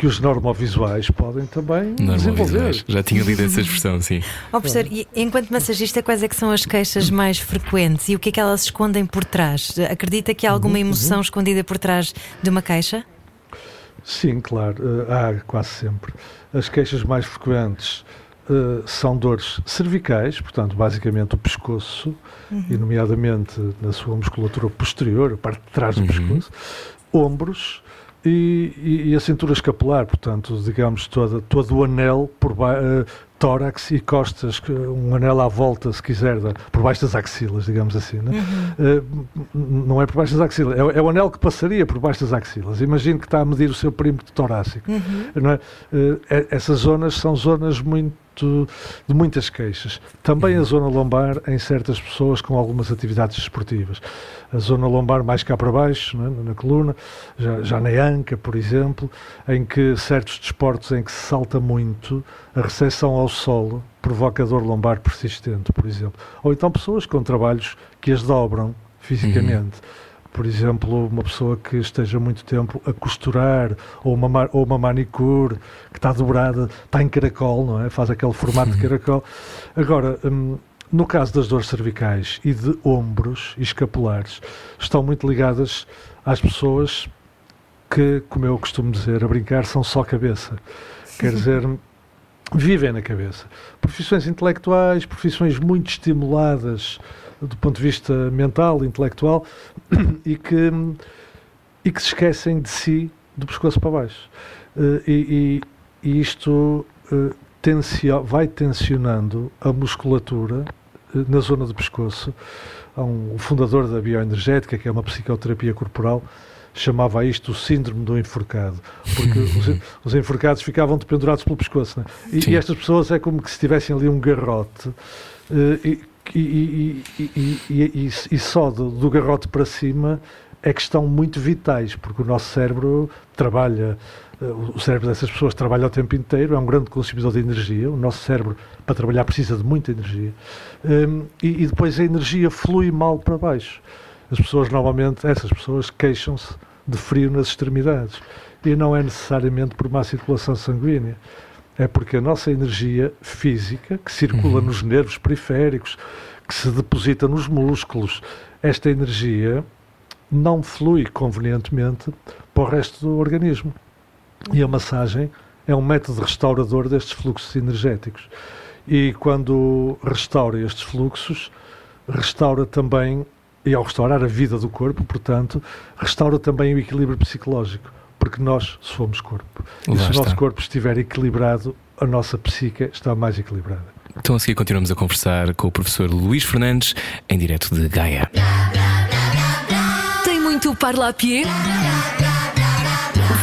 que os normovisuais podem também desenvolver. Já tinha lido essa expressão, sim. Oh, professor, e enquanto massagista, quais é que são as queixas mais frequentes e o que é que elas escondem por trás? Acredita que há alguma uhum, emoção uhum. escondida por trás de uma queixa? Sim, claro, uh, há quase sempre. As queixas mais frequentes uh, são dores cervicais, portanto, basicamente o pescoço, uhum. e nomeadamente na sua musculatura posterior, a parte de trás do uhum. pescoço, ombros, e, e, e, a cintura escapular, portanto, digamos, todo, todo o anel por uh, tórax e costas, um anel à volta, se quiser, por baixo das axilas, digamos assim. Né? Uhum. Uh, não é por baixo das axilas, é, é, o anel que passaria por baixo das axilas. Imagino que está a medir o seu perímetro torácico. Uhum. É? Uh, essas zonas são zonas muito de muitas queixas. Também a uhum. zona lombar em certas pessoas com algumas atividades esportivas. A zona lombar mais cá para baixo, é? na coluna, já, já na anca, por exemplo, em que certos desportos em que se salta muito, a recepção ao solo provoca dor lombar persistente, por exemplo. Ou então pessoas com trabalhos que as dobram fisicamente. Uhum por exemplo, uma pessoa que esteja muito tempo a costurar, ou uma, ou uma manicure que está dobrada, está em caracol, não é? Faz aquele formato de caracol. Agora, hum, no caso das dores cervicais e de ombros e escapulares, estão muito ligadas às pessoas que, como eu costumo dizer, a brincar, são só cabeça. Quer dizer, vivem na cabeça. Profissões intelectuais, profissões muito estimuladas do ponto de vista mental, intelectual, e que, e que se esquecem de si do pescoço para baixo. Uh, e, e, e, isto uh, tencio, vai tensionando a musculatura eh, na zona do pescoço. Há um, o fundador da bioenergética, que é uma psicoterapia corporal, chamava isto o síndrome do enforcado, porque os, os enforcados ficavam dependurados pelo pescoço. Né? E, e estas pessoas é como que se tivessem ali um garrote eh, e, e, e, e, só do, do garrote para cima é que estão muito vitais, porque o nosso cérebro trabalha, eh, o cérebro dessas pessoas trabalha o tempo inteiro, é um grande consumidor de energia, o nosso cérebro para trabalhar precisa de muita energia, Hum, e depois a energia flui mal para baixo. As pessoas normalmente, essas pessoas queixam-se de frio nas extremidades, e não é necessariamente por má circulação sanguínea, é porque a nossa energia física, que circula Uhum. nos nervos periféricos, que se deposita nos músculos, esta energia não flui convenientemente para o resto do organismo. E a massagem é um método restaurador destes fluxos energéticos. E quando restaura estes fluxos, restaura também, e ao restaurar a vida do corpo, portanto, restaura também o equilíbrio psicológico. Porque nós somos corpo. E Lá se o está. nosso corpo estiver equilibrado, a nossa psique está mais equilibrada. Então a seguir continuamos a conversar com o professor Luís Fernandes em direto de Gaia. Tem muito parla a pied?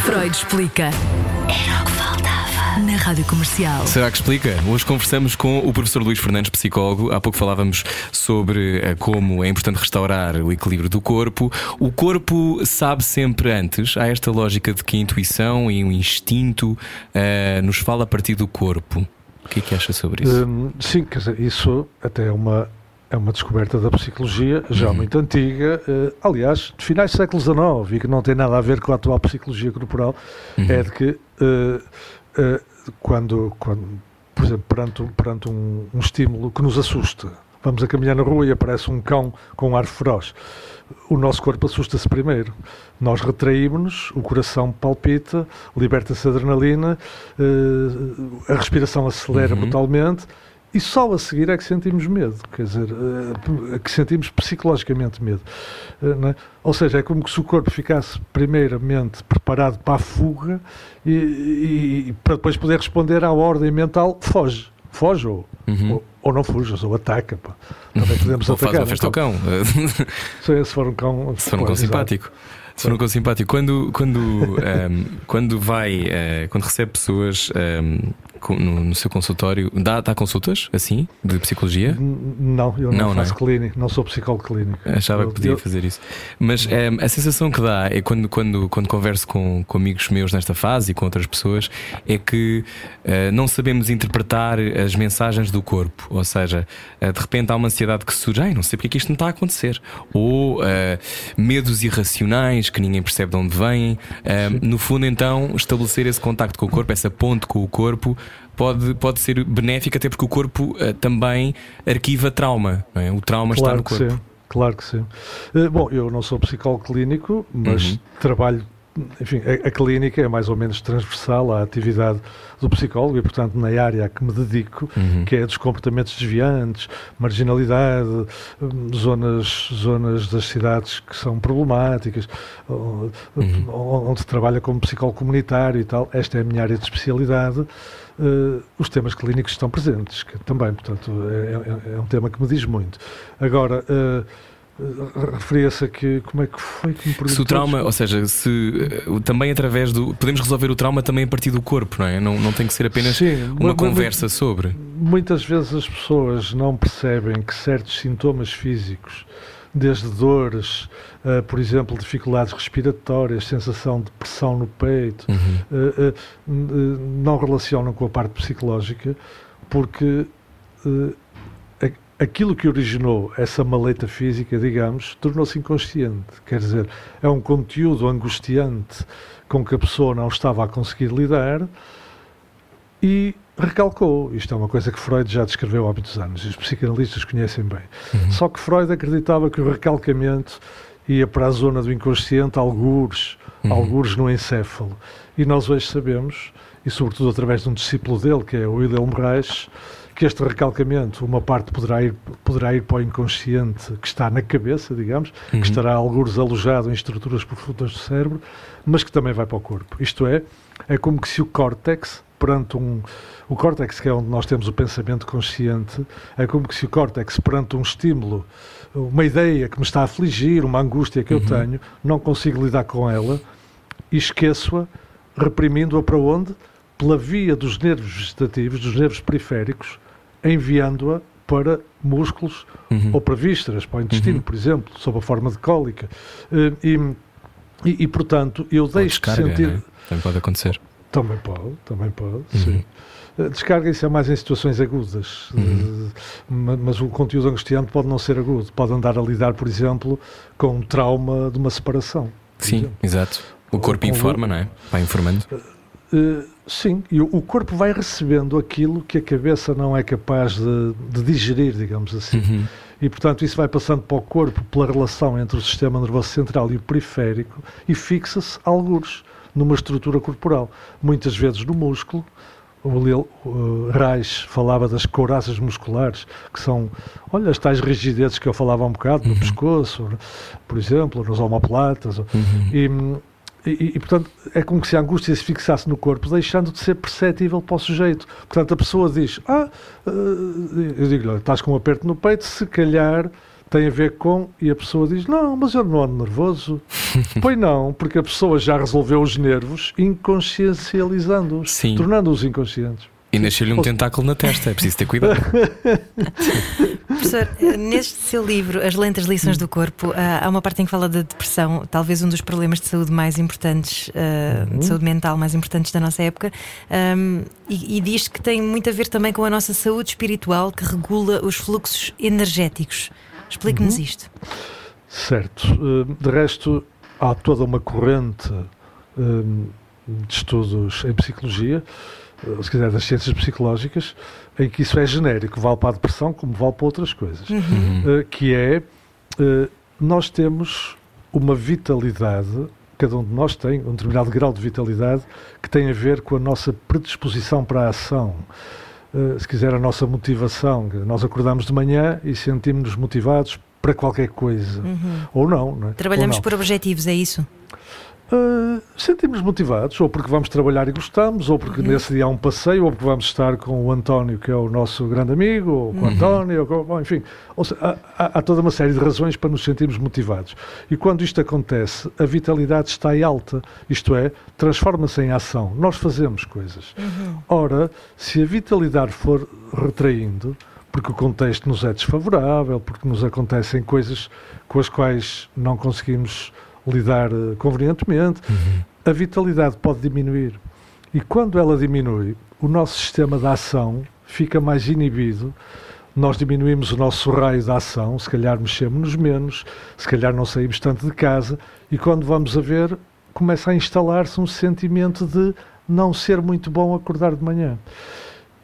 Freud explica. Era Rádio Comercial. Será que explica? Hoje conversamos com o professor Luís Fernandes, psicólogo. Há pouco falávamos sobre eh, como é importante restaurar o equilíbrio do corpo. O corpo sabe sempre antes. Há esta lógica de que a intuição e o instinto eh, nos fala a partir do corpo. O que é que acha sobre isso? Hum, sim, quer dizer, isso até é uma, é uma descoberta da psicologia já Uhum. muito antiga, eh, aliás, de finais do século XIX, e que não tem nada a ver com a atual psicologia corporal, Uhum. é de que eh, quando, quando, por exemplo, perante, um- perante um, um estímulo que nos assusta, vamos a caminhar na rua e aparece um cão com um ar feroz, o nosso corpo assusta-se primeiro. Nós retraímos-nos, o coração palpita, liberta-se adrenalina, eh, a respiração acelera Uhum. brutalmente e só a seguir é que sentimos medo, quer dizer, eh, que sentimos psicologicamente medo. Eh, é? Ou seja, é como que se o corpo ficasse primeiramente preparado para a fuga e, e- e para depois poder responder à ordem mental, foge. Foge ou, Uhum. ou, ou não fujas, ou ataca. pá. Também podemos Ou faz atacar. festa ao então. cão. Se, se for um cão, Se for um cão simpático. Se for um cão simpático. Quando, quando, ehm, quando vai, eh, quando recebe pessoas ehm, com- no, no seu consultório, dá, dá consultas assim, de psicologia? Não, eu não, Não, não faço é? clínico, não sou psicólogo clínico. Achava Eu- que podia eu- fazer isso. Mas ehm, a sensação que dá é quando, quando, quando converso com, com amigos meus nesta fase e com outras pessoas, é que eh, não sabemos interpretar as mensagens do corpo. Ou seja, eh, de repente há uma ansiedade que surge, ai, não sei porque é que isto não está a acontecer. Ou medos irracionais que ninguém percebe de onde vêm. No fundo, então, estabelecer esse contacto com o corpo, essa ponte com o corpo. Pode, pode ser benéfico, até porque o corpo eh, também arquiva trauma. é? O trauma está Claro no que corpo. sim, claro que sim. Eh, bom, eu não sou psicólogo clínico, mas Uhum. trabalho, enfim, a, a clínica é mais ou menos transversal à atividade do psicólogo e, portanto, na área a que me dedico, Uhum. que é dos comportamentos desviantes, marginalidade, hum, zonas, zonas das cidades que são problemáticas, o- Uhum. onde trabalha como psicólogo comunitário e tal. Esta é a minha área de especialidade. Eh, os temas clínicos estão presentes, que também, portanto, é, é- é um tema que me diz muito. Agora, eh, referia-se a que, como é que foi que me perguntou? Se o trauma, ou seja, se eh, também através do. Podemos resolver o trauma também a partir do corpo, não é? Não, não tem que ser apenas Sim, uma conversa sobre. Muitas vezes as pessoas não percebem que certos sintomas físicos, desde dores, eh, por exemplo, dificuldades respiratórias, sensação de pressão no peito, Uhum. n- eh, não relacionam com a parte psicológica, porque aquilo que originou essa maleta física, digamos, tornou-se inconsciente. Quer dizer, é um conteúdo angustiante com que a pessoa não estava a conseguir lidar e recalcou. Isto é uma coisa que Freud já descreveu há muitos anos e os psicanalistas conhecem bem. Só que Freud acreditava que o recalcamento ia para a zona do inconsciente, algures, Uhum. algures no encéfalo. E nós hoje sabemos, e sobretudo através de um discípulo dele, que é o Wilhelm Reich, que este recalcamento, uma parte poderá ir, poderá ir para o inconsciente que está na cabeça, digamos, Uhum. que estará algures alojado em estruturas profundas do cérebro, mas que também vai para o corpo. Isto é, é como que se o córtex perante um. O córtex, que é onde nós temos o pensamento consciente, é como se o córtex, perante um estímulo, uma ideia que me está a afligir, uma angústia que eu tenho, não consigo lidar com ela e esqueço-a, reprimindo-a para onde? Pela via dos nervos vegetativos, dos nervos periféricos, enviando-a para músculos Uhum. ou para vísceras, para o intestino, por exemplo, sob a forma de cólica. Eh, E, e, e, portanto, eu Ou deixo de descarga, sentir. não é? Também pode acontecer. Também pode, também pode, Uhum. sim. A Descarga isso é mais em situações agudas, Uhum. Eh, ma- mas o conteúdo angustiante pode não ser agudo, pode andar a lidar, por exemplo, com um trauma de uma separação. Sim, exemplo. exato. O corpo informa, não é? Vai informando. Eh, sim, e o, corpo vai recebendo aquilo que a cabeça não é capaz de, de digerir, digamos assim. Uhum. E, portanto, isso vai passando para o corpo pela relação entre o sistema nervoso central e o periférico e fixa-se algures numa estrutura corporal. Muitas vezes no músculo. O Lil uh, Reis falava das couraças musculares, que são, olha, as tais rigidezes que eu falava um bocado no pescoço, por exemplo, nos omoplatas. Uhum. E, e, e, portanto, é como se a angústia se fixasse no corpo, deixando de ser perceptível para o sujeito. Portanto, a pessoa diz: Ah, eh, eu digo-lhe, estás com um aperto no peito, se calhar tem a ver com. E a pessoa diz: Não, mas eu não ando nervoso. pois não, porque a pessoa já resolveu os nervos inconsciencializando-os, tornando-os inconscientes. E nasceu-lhe um tentáculo na testa, é preciso ter cuidado. Professor, eh, neste seu livro, As Lentas Lições do Corpo, ah, há uma parte em que fala da depressão, talvez um dos problemas de saúde mais importantes, ah, de saúde mental mais importantes da nossa época, ahm, e, e diz que tem muito a ver também com a nossa saúde espiritual que regula os fluxos energéticos. Explique-nos isto. Certo. Eh, De resto, há toda uma corrente eh, de estudos em psicologia, eh, se quiser, das ciências psicológicas, em que isso é genérico, vale para a depressão como vale para outras coisas. Eh, Que é, eh, nós temos uma vitalidade, cada um de nós tem um determinado grau de vitalidade que tem a ver com a nossa predisposição para a ação. Uh, se quiser, a nossa motivação. Nós acordamos de manhã e sentimos-nos motivados para qualquer coisa. Ou não, não é? Trabalhamos não. por objetivos, é isso? Uh, sentimos motivados, ou porque vamos trabalhar e gostamos, ou porque nesse dia há um passeio, ou porque vamos estar com o António, que é o nosso grande amigo, ou com o António, ou com, bom, enfim. Seja, há, há- há toda uma série de razões para nos sentirmos motivados. E quando isto acontece, a vitalidade está em alta, isto é, transforma-se em ação. Nós fazemos coisas. Ora, se a vitalidade for retraindo, porque o contexto nos é desfavorável, porque nos acontecem coisas com as quais não conseguimos lidar eh, convenientemente, a vitalidade pode diminuir. E quando ela diminui, o nosso sistema de ação fica mais inibido. Nós diminuímos o nosso raio de ação, se calhar mexemos-nos menos, se calhar não saímos tanto de casa, e quando vamos a ver, começa a instalar-se um sentimento de não ser muito bom acordar de manhã.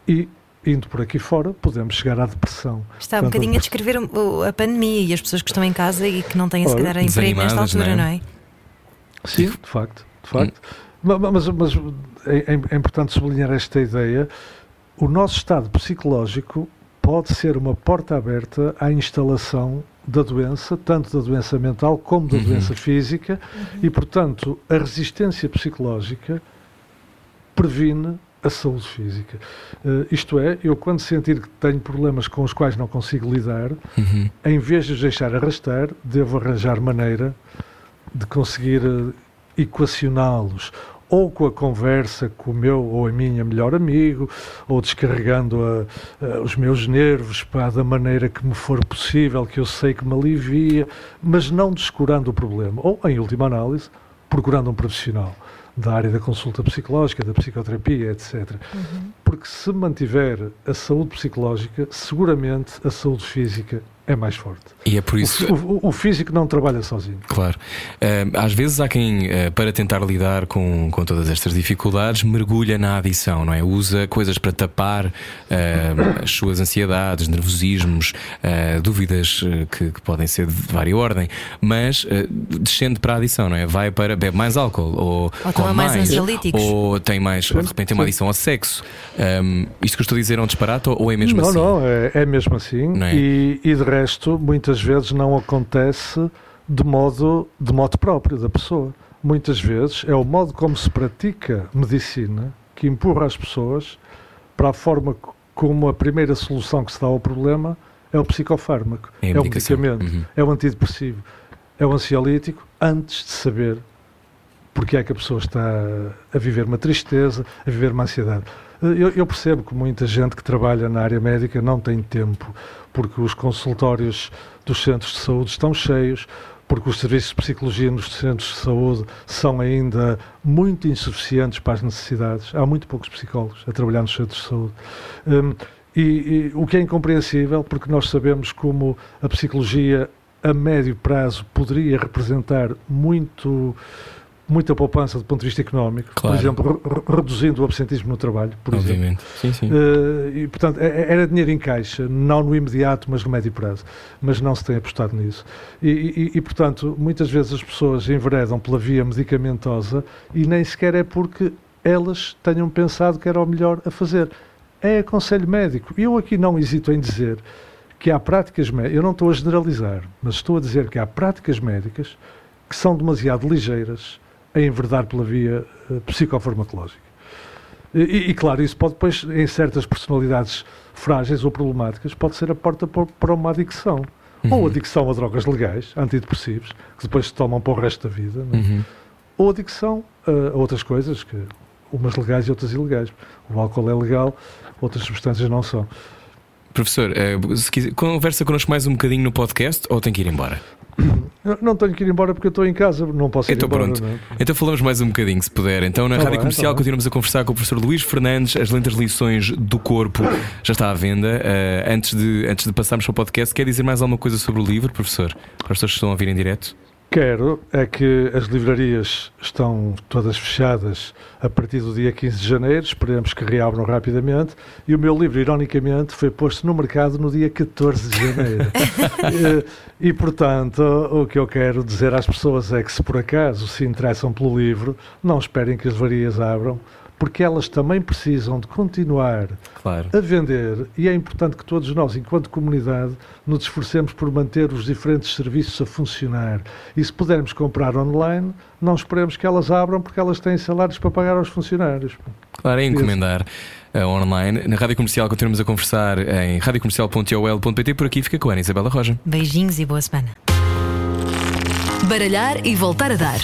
E, indo por aqui fora, podemos chegar à depressão. Está um Portanto, bocadinho a descrever a pandemia e as pessoas que estão em casa e que não têm, se calhar, emprego nesta altura, não não é? é? Sim, de facto, de facto. Ma- Mas, mas é, é- é importante sublinhar esta ideia. O nosso estado psicológico pode ser uma porta aberta à instalação da doença, tanto da doença mental como da Uhum. doença física, e, portanto, a resistência psicológica previne a saúde física. Eh, isto é, eu quando sentir que tenho problemas com os quais não consigo lidar, Uhum. em vez de os deixar arrastar, devo arranjar maneira de conseguir eh, equacioná-los. Ou com a conversa com o meu ou a minha melhor amigo, ou descarregando a- a- os meus nervos pá, da maneira que me for possível, que eu sei que me alivia, mas não descurando o problema. Ou, em última análise, procurando um profissional da área da consulta psicológica, da psicoterapia, etc. Porque se mantiver a saúde psicológica, seguramente a saúde física é mais forte. E é por O, isso. fi- o- o físico não trabalha sozinho. Claro. Às vezes há quem, eh, para tentar lidar com, com todas estas dificuldades, mergulha na adição, não é? Usa coisas para tapar as suas ansiedades, nervosismos, eh, dúvidas eh, que, que podem ser de vária ordem, mas descende para a adição, não é? Vai para bebe mais álcool, ou, Ou toma come mais mais, ansiolíticos. ou tem mais, de repente tem uma adição ao sexo. Um, isto que eu estou a dizer é um disparate ou é mesmo não, assim? não, é, é mesmo assim. Não é? E, e de resto, muitas vezes não acontece de modo, de modo próprio da pessoa. Muitas vezes é o modo como se pratica medicina que empurra as pessoas para a forma como a primeira solução que se dá ao problema é o psicofármaco, É é o medicamento, Uhum. é o antidepressivo, é o ansiolítico, antes de saber porque é que a pessoa está a viver uma tristeza, a viver uma ansiedade. Eu, eu percebo que muita gente que trabalha na área médica não tem tempo, porque os consultórios dos centros de saúde estão cheios, porque os serviços de psicologia nos centros de saúde são ainda muito insuficientes para as necessidades. Há muito poucos psicólogos a trabalhar nos centros de saúde. Hum, e, e o que é incompreensível, porque nós sabemos como a psicologia a médio prazo poderia representar muito muita poupança do ponto de vista económico, Claro. por exemplo, re- re- reduzindo o absentismo no trabalho, por exemplo. Obviamente. Sim, sim. Eh, e, portanto, é- é- era dinheiro em caixa, não no imediato, mas no médio prazo. Mas não se tem apostado nisso. E, e- e, portanto, muitas vezes as pessoas enveredam pela via medicamentosa e nem sequer é porque elas tenham pensado que era o melhor a fazer. É aconselho médico. E eu aqui não hesito em dizer que há práticas médicas, eu não estou a generalizar, mas estou a dizer que há práticas médicas que são demasiado ligeiras a enverdar pela via eh, psicofarmacológica. E, e, claro, isso pode depois, em certas personalidades frágeis ou problemáticas, pode ser a porta para, uma adicção. Ou Uhum. adicção a drogas legais, antidepressivos, que depois se tomam para o resto da vida. é? Uhum. Ou adicção a, a outras coisas, que umas legais e outras ilegais. O álcool é legal, outras substâncias não são. Professor, eh, se quiser, conversa connosco mais um bocadinho no podcast ou tem que ir embora? Não tenho que ir embora porque eu estou em casa, não posso ir Então embora. pronto. não é? Então falamos mais um bocadinho, se puder. Então na Tá Rádio bem, Comercial tá bem. continuamos a conversar com o professor Luís Fernandes. As lentas lições do corpo já está à venda. Eh, antes, de, antes de passarmos para o podcast, quer dizer mais alguma coisa sobre o livro, professor? Para as pessoas que estão a ouvir em direto? Quero é que as livrarias estão todas fechadas a partir do dia 15 de janeiro, esperemos que reabram rapidamente, e o meu livro, ironicamente, foi posto no mercado no dia 14 de janeiro. e, e, portanto, o que eu quero dizer às pessoas é que, se por acaso se interessam pelo livro, não esperem que as livrarias abram, porque elas também precisam de continuar Claro. a vender e é importante que todos nós, enquanto comunidade, nos esforcemos por manter os diferentes serviços a funcionar. E se pudermos comprar online, não esperemos que elas abram porque elas têm salários para pagar aos funcionários. Claro, é encomendar eh, online. Na Rádio Comercial continuamos a conversar em radiocomercial.ol.pt. Por aqui fica com a Ana Isabela Roja. Beijinhos e boa semana. Baralhar e voltar a dar.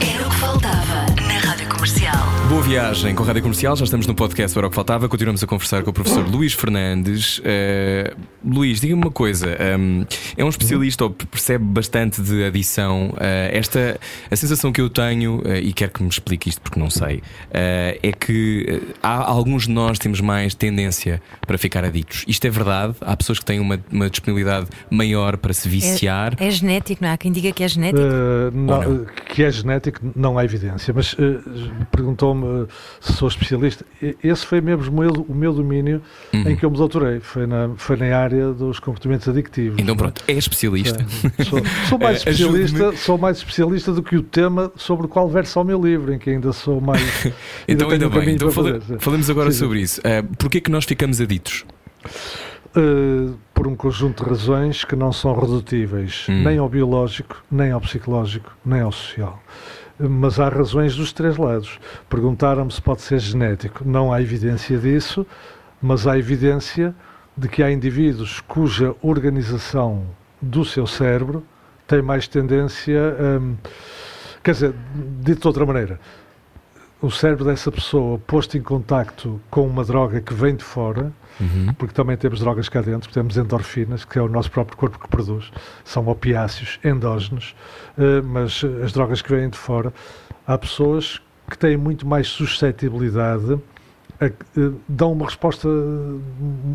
Era o que faltava na Rádio Comercial. Boa viagem com a Rádio Comercial, já estamos no podcast Era o que Faltava. Continuamos a conversar com o professor Luís Fernandes. Eh, Luís, diga-me uma coisa: ehm, é um especialista ou percebe bastante de adição. Eh, esta, a sensação que eu tenho, eh, e quero que me explique isto porque não sei, é que há alguns de nós temos mais tendência para ficar adictos. Isto é verdade? Há pessoas que têm uma, uma disponibilidade maior para se viciar. É genético, não há quem diga que é genético. Não- não? Que é genético, não há evidência, mas perguntou-me eh, sou especialista. Esse foi mesmo o meu, domínio Uhum. em que eu me doutorei, foi na, foi na área dos comportamentos adictivos. Então pronto, é especialista. É, Sou, sou mais Eh, especialista, sou mais especialista do que o tema sobre o qual versa o meu livro, em que ainda sou mais. Então ainda um bem. Então fala- falamos agora Sim, sobre isso. Uh, Porquê que nós ficamos aditos? Uh, por um conjunto de razões que não são redutíveis Hum. nem ao biológico, nem ao psicológico, nem ao social. Mas há razões dos três lados. Perguntaram-me se pode ser genético. Não há evidência disso, mas há evidência de que há indivíduos cuja organização do seu cérebro tem mais tendência. hum, quer dizer, dito de outra maneira, o cérebro dessa pessoa posto em contacto com uma droga que vem de fora Uhum. porque também temos drogas cá dentro, temos endorfinas, que é o nosso próprio corpo que produz, são opiáceos endógenos, eh, mas as drogas que vêm de fora, há pessoas que têm muito mais suscetibilidade, eh, dão uma resposta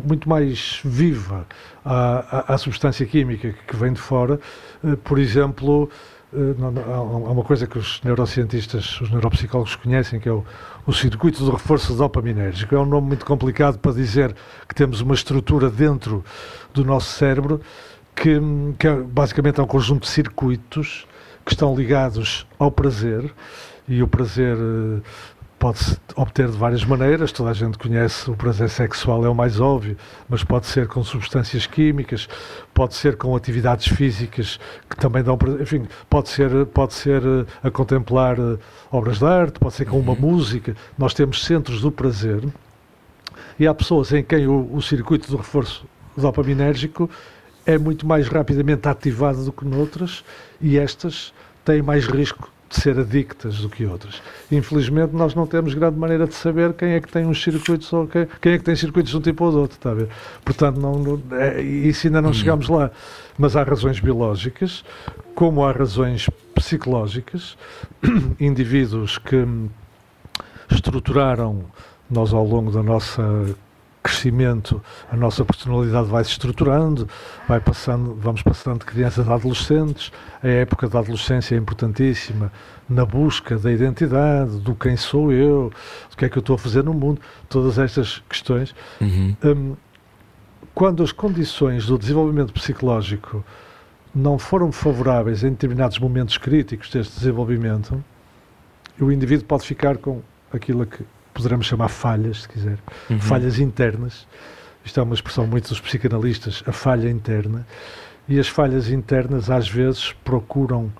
muito mais viva à, à- à substância química que vem de fora, Eh, por exemplo. Eh, há uma coisa que os neurocientistas, os neuropsicólogos conhecem, que é o, o circuito de reforço dopaminérgico. É um nome muito complicado para dizer que temos uma estrutura dentro do nosso cérebro que, que é, basicamente é um conjunto de circuitos que estão ligados ao prazer e o prazer eh, pode-se obter de várias maneiras. Toda a gente conhece o prazer sexual, é o mais óbvio, mas pode ser com substâncias químicas, pode ser com atividades físicas que também dão prazer. Enfim, pode ser, pode ser eh, a contemplar eh, obras de arte, pode ser com uma música. Nós temos centros do prazer e há pessoas em quem o, o circuito do reforço dopaminérgico é muito mais rapidamente ativado do que noutras e estas têm mais risco de ser adictas do que outras. Infelizmente, nós não temos grande maneira de saber quem é que tem uns circuitos ou quem, quem é que tem circuitos de um tipo ou do outro, está a ver? Portanto, não, é, isso ainda não chegamos lá. Mas há razões biológicas, como há razões psicológicas, indivíduos que estruturaram nós ao longo da nossa crescimento, a nossa personalidade vai se estruturando, vai passando, vamos passando de crianças a adolescentes, a época da adolescência é importantíssima na busca da identidade, do quem sou eu, do que é que eu estou a fazer no mundo, todas estas questões. Uhum. Hum, quando as condições do desenvolvimento psicológico não foram favoráveis em determinados momentos críticos deste desenvolvimento, o indivíduo pode ficar com aquilo que poderemos chamar falhas, se quiser, Uhum. falhas internas. Isto é uma expressão muito dos psicanalistas, a falha interna. E as falhas internas, às vezes, procuram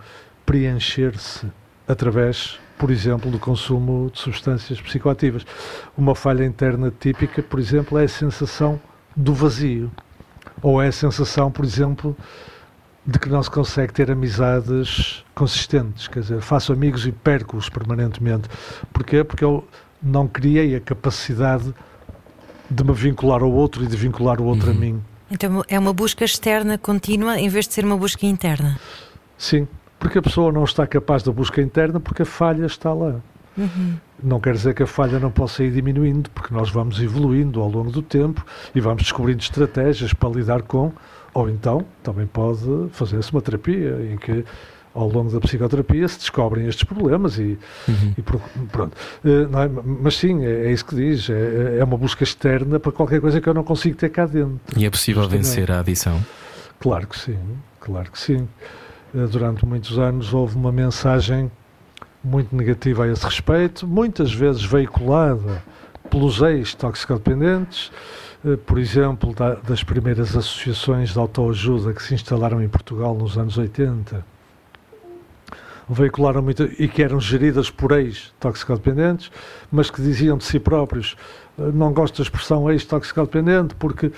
preencher-se através, por exemplo, do consumo de substâncias psicoativas. Uma falha interna típica, por exemplo, é a sensação do vazio. Ou é a sensação, por exemplo, de que não se consegue ter amizades consistentes. Quer dizer, faço amigos e perco-os permanentemente. Porquê? Porque eu não criei a capacidade de me vincular ao outro e de vincular o outro a mim. Então é uma busca externa contínua em vez de ser uma busca interna. Sim, porque a pessoa não está capaz da busca interna porque a falha está lá. Não quer dizer que a falha não possa ir diminuindo, porque nós vamos evoluindo ao longo do tempo e vamos descobrindo estratégias para lidar com, ou então também pode fazer-se uma terapia em que ao longo da psicoterapia se descobrem estes problemas e, e pro- pronto. Eh, é? Mas sim, é, é isso que diz, é, é uma busca externa para qualquer coisa que eu não consigo ter cá dentro. E é possível Justamente. vencer a adição? Claro que sim, claro que sim. Eh, Durante muitos anos houve uma mensagem muito negativa a esse respeito, muitas vezes veiculada pelos ex-toxicodependentes, eh, por exemplo, da- das primeiras associações de autoajuda que se instalaram em Portugal nos anos 80. Veicularam muito e que eram geridas por ex-toxicodependentes, mas que diziam de si próprios: eh, não gosto da expressão ex-toxicodependente porque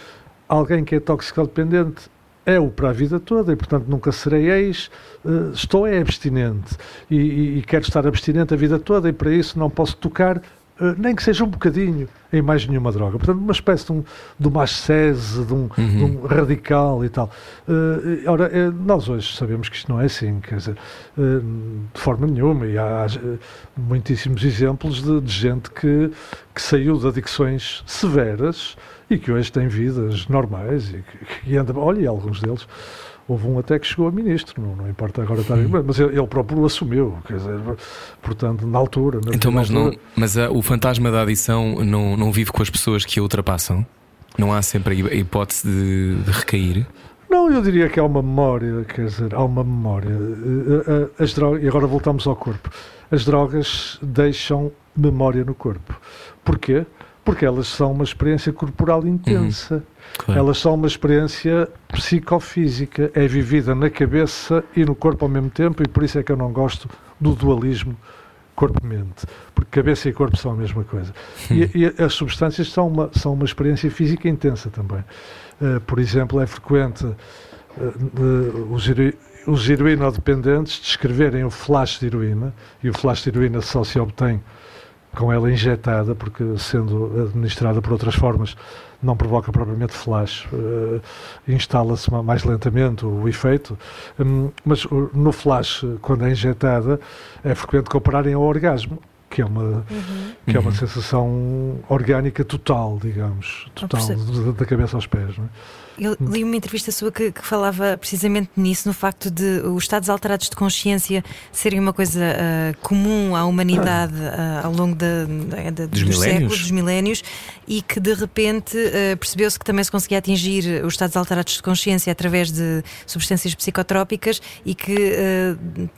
alguém que é toxicodependente é o para a vida toda e, portanto, nunca serei ex, eh, estou é abstinente. E, e- e quero estar abstinente a vida toda e para isso não posso tocar, nem que seja um bocadinho, em mais nenhuma droga. Portanto, uma espécie de, um, de uma ascese, de um, de um radical e tal. Eh, ora, eh, nós hoje sabemos que isto não é assim, quer dizer, eh, de forma nenhuma, e há eh, muitíssimos exemplos de, de gente que, que saiu de adicções severas e que hoje tem vidas normais e que, que anda. Olha, e alguns deles. Houve um até que chegou a ministro, não, não importa agora estar. Mas ele, ele próprio o assumiu, quer dizer, portanto, na altura. na Então, mas, não, altura, mas ah, o fantasma da adição não, não vive com as pessoas que a ultrapassam? Não há sempre a hi- a hipótese de, de recair? Não, eu diria que há uma memória, quer dizer, há uma memória. Eh, eh, As drogas, e agora voltamos ao corpo. As drogas deixam memória no corpo. Porquê? Porque elas são uma experiência corporal intensa. Claro. Elas são uma experiência psicofísica. É vivida na cabeça e no corpo ao mesmo tempo, e por isso é que eu não gosto do dualismo corpo-mente. Porque cabeça e corpo são a mesma coisa. E, e as substâncias são uma, são uma experiência física intensa também. Eh, por exemplo, é frequente eh, de- os, hero- os heroinodependentes descreverem o flash de heroína, e o flash de heroína só se obtém com ela injetada, porque sendo administrada por outras formas não provoca propriamente flash, eh, instala-se ma- mais lentamente o efeito, Hum, mas no flash, quando é injetada, é frequente compararem ao orgasmo, que é uma, que é uma Uhum. sensação orgânica total, digamos, total, da cabeça aos pés. não é? Eu li uma entrevista sua que, que, falava precisamente nisso, no facto de os estados alterados de consciência serem uma coisa uh, comum à humanidade uh, ao longo dos, dos séculos, dos milénios, e que de repente uh, percebeu-se que também se conseguia atingir os estados alterados de consciência através de substâncias psicotrópicas e que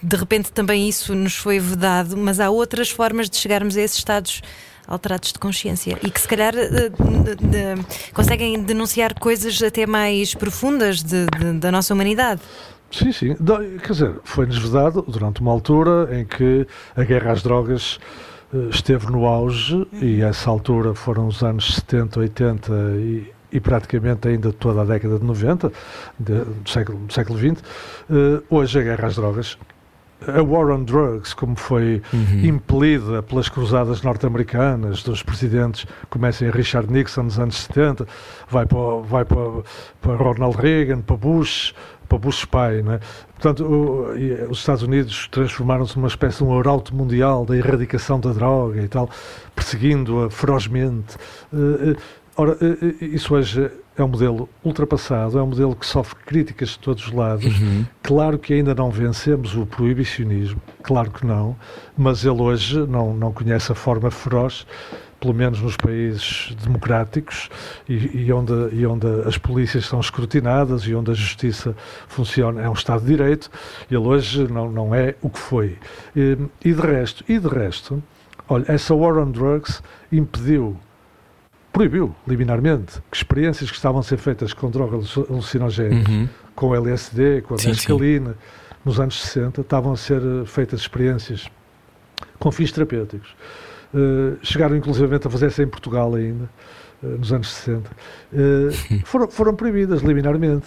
de repente também isso nos foi vedado, mas há outras formas de chegarmos a esses estados alterados de consciência e que se calhar de, de, de, conseguem denunciar coisas até mais profundas da nossa humanidade. Sim, sim. Quer dizer, foi-nos vedado durante uma altura em que a guerra às drogas eh, esteve no auge e essa altura foram os anos 70, 80 e, e praticamente ainda toda a década de 90 de, do, século, do século XX. Uh, hoje a guerra às drogas a War on Drugs, como foi uhum. impelida pelas cruzadas norte-americanas, dos presidentes, começam em Richard Nixon nos anos 70, vai para, vai para, para Ronald Reagan, para Bush, para Bush pai, né? Portanto, o, os Estados Unidos transformaram-se numa espécie de um arauto mundial da erradicação da droga e tal, perseguindo-a ferozmente. Uh, ora, uh, isso hoje é um modelo ultrapassado, é um modelo que sofre críticas de todos os lados. Uhum. Claro que ainda não vencemos o proibicionismo, claro que não, mas ele hoje não, não conhece a forma feroz, pelo menos nos países democráticos e, e, onde, e onde as polícias são escrutinadas e onde a justiça funciona, é um Estado de Direito, ele hoje não, não é o que foi. E, e de resto, e de resto, olha, essa War on Drugs impediu proibiu liminarmente que experiências que estavam a ser feitas com drogas alucinogénicas, uhum. com LSD, com a mescalina, nos anos 60, estavam a ser eh, feitas experiências com fins terapêuticos. Uh, chegaram inclusivamente a fazer-se em Portugal ainda, uh, nos anos 60. Uh, foram, foram proibidas liminarmente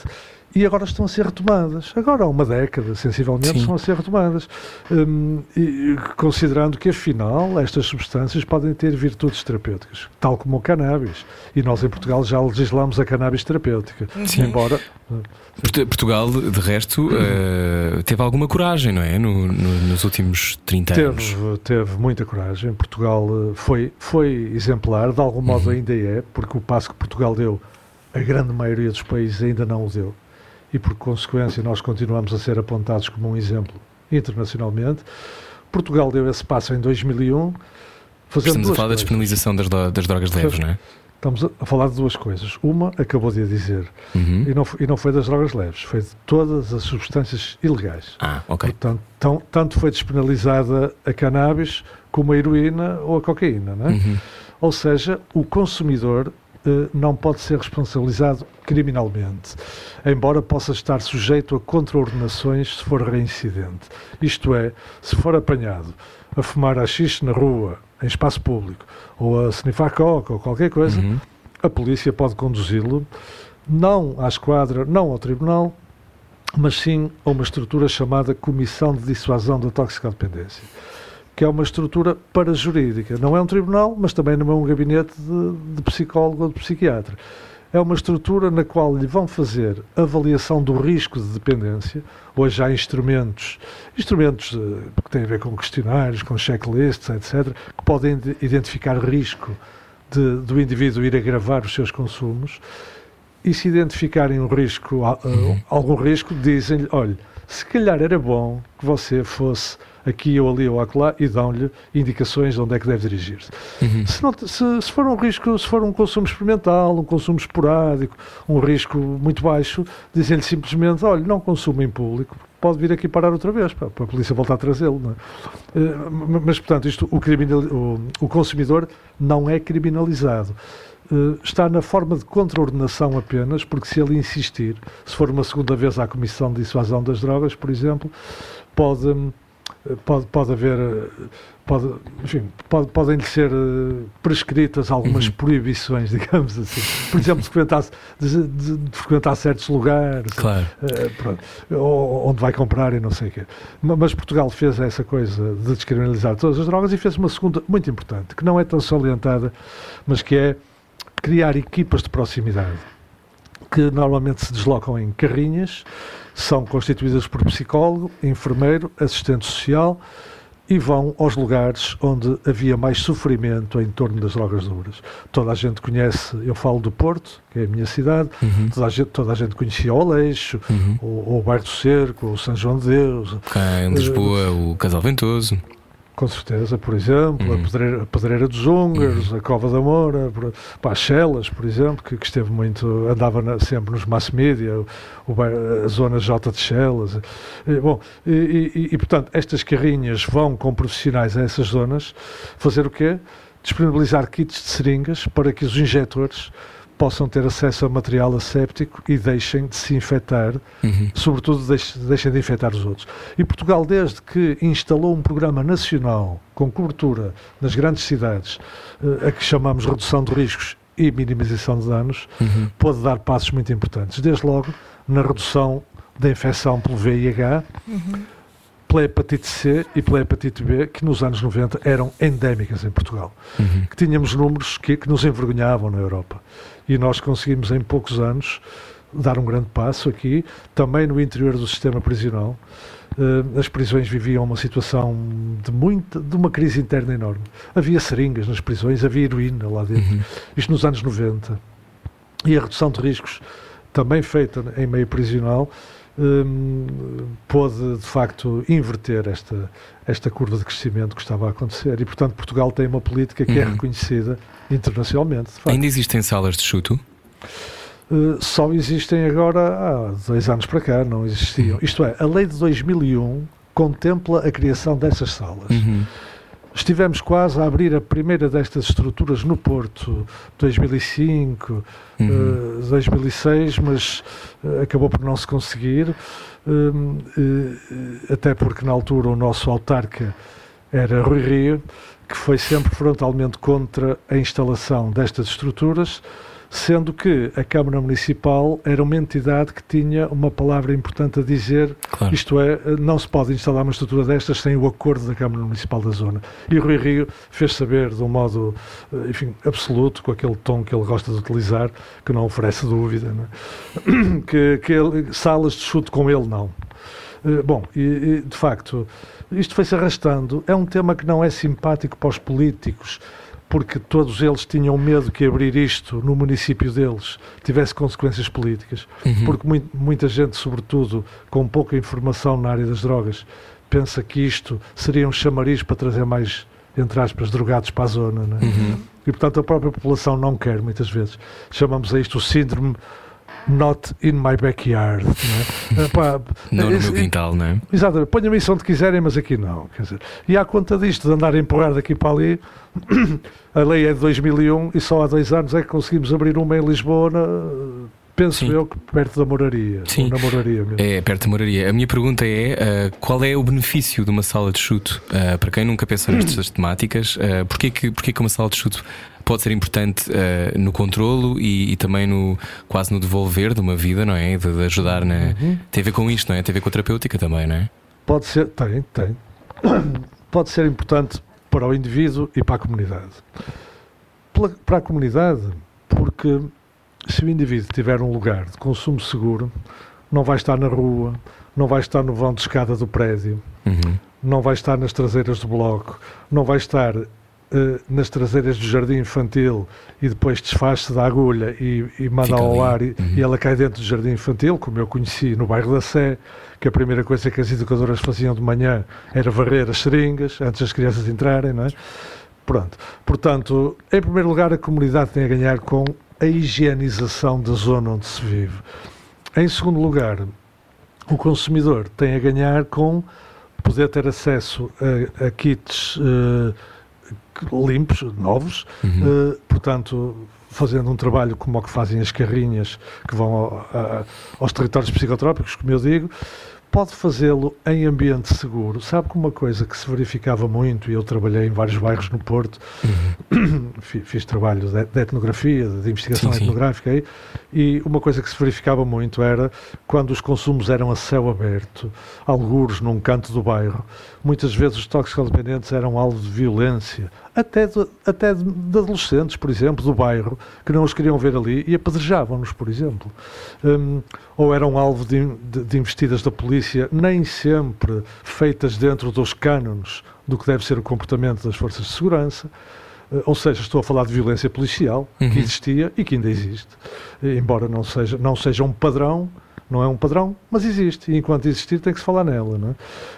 e agora estão a ser retomadas. Agora há uma década, sensivelmente, Sim. estão a ser retomadas. Um, e, considerando que, afinal, estas substâncias podem ter virtudes terapêuticas, tal como o cannabis. E nós, em Portugal, já legislamos a cannabis terapêutica. Sim. Embora. Portugal, de resto, uh, teve alguma coragem, não é? No, no, nos últimos 30 teve, anos. Teve muita coragem. Portugal eh, foi, foi exemplar, de algum modo uhum. ainda é, porque o passo que Portugal deu, a grande maioria dos países ainda não o deu e, por consequência, nós continuamos a ser apontados como um exemplo internacionalmente. Portugal deu esse passo em 2001. Fazendo Estamos a falar coisas. da despenalização das, das drogas leves, não é? Estamos a falar de duas coisas. Uma, acabou de a dizer, uhum. e, não, e não foi das drogas leves, foi de todas as substâncias ilegais. Ah, ok. Portanto, tão, tanto foi despenalizada a cannabis como a heroína ou a cocaína, não é? Uhum. Ou seja, o consumidor não pode ser responsabilizado criminalmente, embora possa estar sujeito a contraordenações se for reincidente. Isto é, se for apanhado a fumar haxixe na rua, em espaço público, ou a snifar coca ou qualquer coisa, uhum. a polícia pode conduzi-lo não à esquadra, não ao tribunal, mas sim a uma estrutura chamada Comissão de Dissuasão da Toxicodependência que é uma estrutura parajurídica. Não é um tribunal, mas também não é um gabinete de, de psicólogo ou de psiquiatra. É uma estrutura na qual lhe vão fazer avaliação do risco de dependência. Hoje há instrumentos, instrumentos eh, que têm a ver com questionários, com checklists, etc., que podem identificar risco de, do indivíduo ir agravar os seus consumos. E se identificarem um risco, uh, algum risco, dizem-lhe: olha, se calhar era bom que você fosse aqui ou ali ou acolá e dão-lhe indicações de onde é que deve dirigir-se. Uhum. Se, não, se, se, for um risco, se for um consumo experimental, um consumo esporádico, um risco muito baixo, dizem-lhe simplesmente, olha, não consuma em público, pode vir aqui parar outra vez, para, a polícia voltar a trazê-lo. É? Eh, mas, portanto, isto, o, criminal, o, o consumidor não é criminalizado. Uh, está na forma de contraordenação apenas, porque se ele insistir, se for uma segunda vez à Comissão de Dissuasão das Drogas, por exemplo, pode pode, pode haver, pode, enfim, pode, podem ser eh, prescritas algumas uhum. proibições, digamos assim. Por exemplo, de frequentar, de, de, de frequentar certos lugares, claro. uh, pronto, onde vai comprar e não sei o quê. Mas Portugal fez essa coisa de descriminalizar todas as drogas e fez uma segunda muito importante, que não é tão salientada, mas que é criar equipas de proximidade que normalmente se deslocam em carrinhas, são constituídas por psicólogo, enfermeiro, assistente social e vão aos lugares onde havia mais sofrimento em torno das drogas duras. Toda a gente conhece, eu falo do Porto, que é a minha cidade, Uhum. toda, a gente, toda a gente conhecia o Aleixo, Uhum. o, o Bairro do Cerco, o São João de Deus, Cá em Lisboa, o Casal Ventoso. Com certeza, por exemplo, Uhum. a, pedreira, a Pedreira dos Húngaros, a Cova da Moura, por, pá, as Chelas, por exemplo, que, que esteve muito, andava na- sempre nos mass media, o, o a zona J de Chelas. E, bom, e, e- e, portanto, estas carrinhas vão com profissionais a essas zonas fazer o quê? Disponibilizar kits de seringas para que os injetores possam ter acesso a material asséptico e deixem de se infectar Uhum. sobretudo deixe- deixem de infectar os outros. E Portugal, desde que instalou um programa nacional com cobertura nas grandes cidades, eh, a que chamamos redução de riscos e minimização de danos, Uhum. pode dar passos muito importantes. Desde logo na redução da infecção pelo VIH, pela hepatite C e pela hepatite B, que nos anos 90 eram endémicas em Portugal Uhum. que tínhamos números que, que nos envergonhavam na Europa. E nós conseguimos, em poucos anos, dar um grande passo aqui, também no interior do sistema prisional. Eh, as prisões viviam uma situação de, muita, de uma crise interna enorme. Havia seringas nas prisões, havia heroína lá dentro. Uhum. Isto nos anos 90. E a redução de riscos, também feita em meio prisional, hum, pôde de facto inverter esta, esta curva de crescimento que estava a acontecer. E portanto, Portugal tem uma política que é Uhum. reconhecida internacionalmente. Ainda existem salas de chuto? Uh, só existem agora há dois anos para cá, não existiam. Isto é, a lei de 2001 contempla a criação dessas salas. Uhum. Estivemos quase a abrir a primeira destas estruturas no Porto, 2005, Uhum. eh, 2006, mas eh, acabou por não se conseguir, hum, eh, até porque na altura o nosso autarca era Rui Rio, que foi sempre frontalmente contra a instalação destas estruturas, sendo que a Câmara Municipal era uma entidade que tinha uma palavra importante a dizer Claro. isto é, não se pode instalar uma estrutura destas sem o acordo da Câmara Municipal da Zona. E Rui Rio fez saber de um modo, eh, enfim, absoluto, com aquele tom que ele gosta de utilizar, que não oferece dúvida, não é? que, que ele- salas de chute com ele não. Eh, Bom, e, e, de facto, isto foi-se arrastando. É um tema que não é simpático para os políticos, porque todos eles tinham medo que abrir isto no município deles tivesse consequências políticas Uhum. porque mui- muita gente, sobretudo com pouca informação na área das drogas, pensa que isto seria um chamariz para trazer mais, entre aspas, drogados para a zona. é? Uhum. E, portanto, a própria população não quer, muitas vezes. Chamamos a isto o síndrome not in my backyard. Não, é? Epá, Não no esse- meu quintal, não é? Exatamente, ponham-me isso onde quiserem, mas aqui não. Quer dizer, e à conta disto, de andar a empurrar daqui para ali, a lei é de 2001 e só há dois anos é que conseguimos abrir uma em Lisboa, na- penso Sim. eu, que perto da moraria. Sim. Na moraria mesmo. É perto da moraria. A minha pergunta é: ah, qual é o benefício de uma sala de chuto? Ah, para quem nunca pensou nestas temáticas, uh, porquê, que, porquê que uma sala de chuto pode ser importante ah, no controlo e, e também no quase no devolver de uma vida, não é? De, de ajudar na. Uhum. Tem a ver com isto, não é? Tem a ver com a terapêutica também, não é? Pode ser, tem, tem. Pode ser importante para o indivíduo e para a comunidade. Pela- para a comunidade, porque se o indivíduo tiver um lugar de consumo seguro, não vai estar na rua, não vai estar no vão de escada do prédio, Uhum. não vai estar nas traseiras do bloco, não vai estar nas traseiras do jardim infantil e depois desfaz-se da agulha e, e manda Fica ao ar e, Uhum. e ela cai dentro do jardim infantil, como eu conheci no bairro da Sé, que a primeira coisa que as educadoras faziam de manhã era varrer as seringas antes das crianças entrarem, não é? Pronto. Portanto, em primeiro lugar, a comunidade tem a ganhar com a higienização da zona onde se vive. Em segundo lugar, o consumidor tem a ganhar com poder ter acesso a, a kits eh, limpos, novos, Uhum. eh, portanto, fazendo um trabalho como o que fazem as carrinhas que vão ao- a- aos territórios psicotrópicos, como eu digo, pode fazê-lo em ambiente seguro. Sabe que uma coisa que se verificava muito, e eu trabalhei em vários bairros no Porto, fi- fiz trabalho de, de etnografia, de investigação Sim, sim. etnográfica aí, e uma coisa que se verificava muito era quando os consumos eram a céu aberto, algures num canto do bairro, muitas vezes os toxicodependentes eram alvo de violência, até de, até de, de adolescentes, por exemplo, do bairro, que não os queriam ver ali e apedrejavam-nos, por exemplo. Hum, ou eram alvo de, de- de investidas da polícia nem sempre feitas dentro dos cânones do que deve ser o comportamento das forças de segurança. Eh, Ou seja, estou a falar de violência policial Uhum. que existia e que ainda existe, embora não seja, não seja um padrão, não é um padrão, mas existe. E enquanto existir, tem que se falar nela. Não é?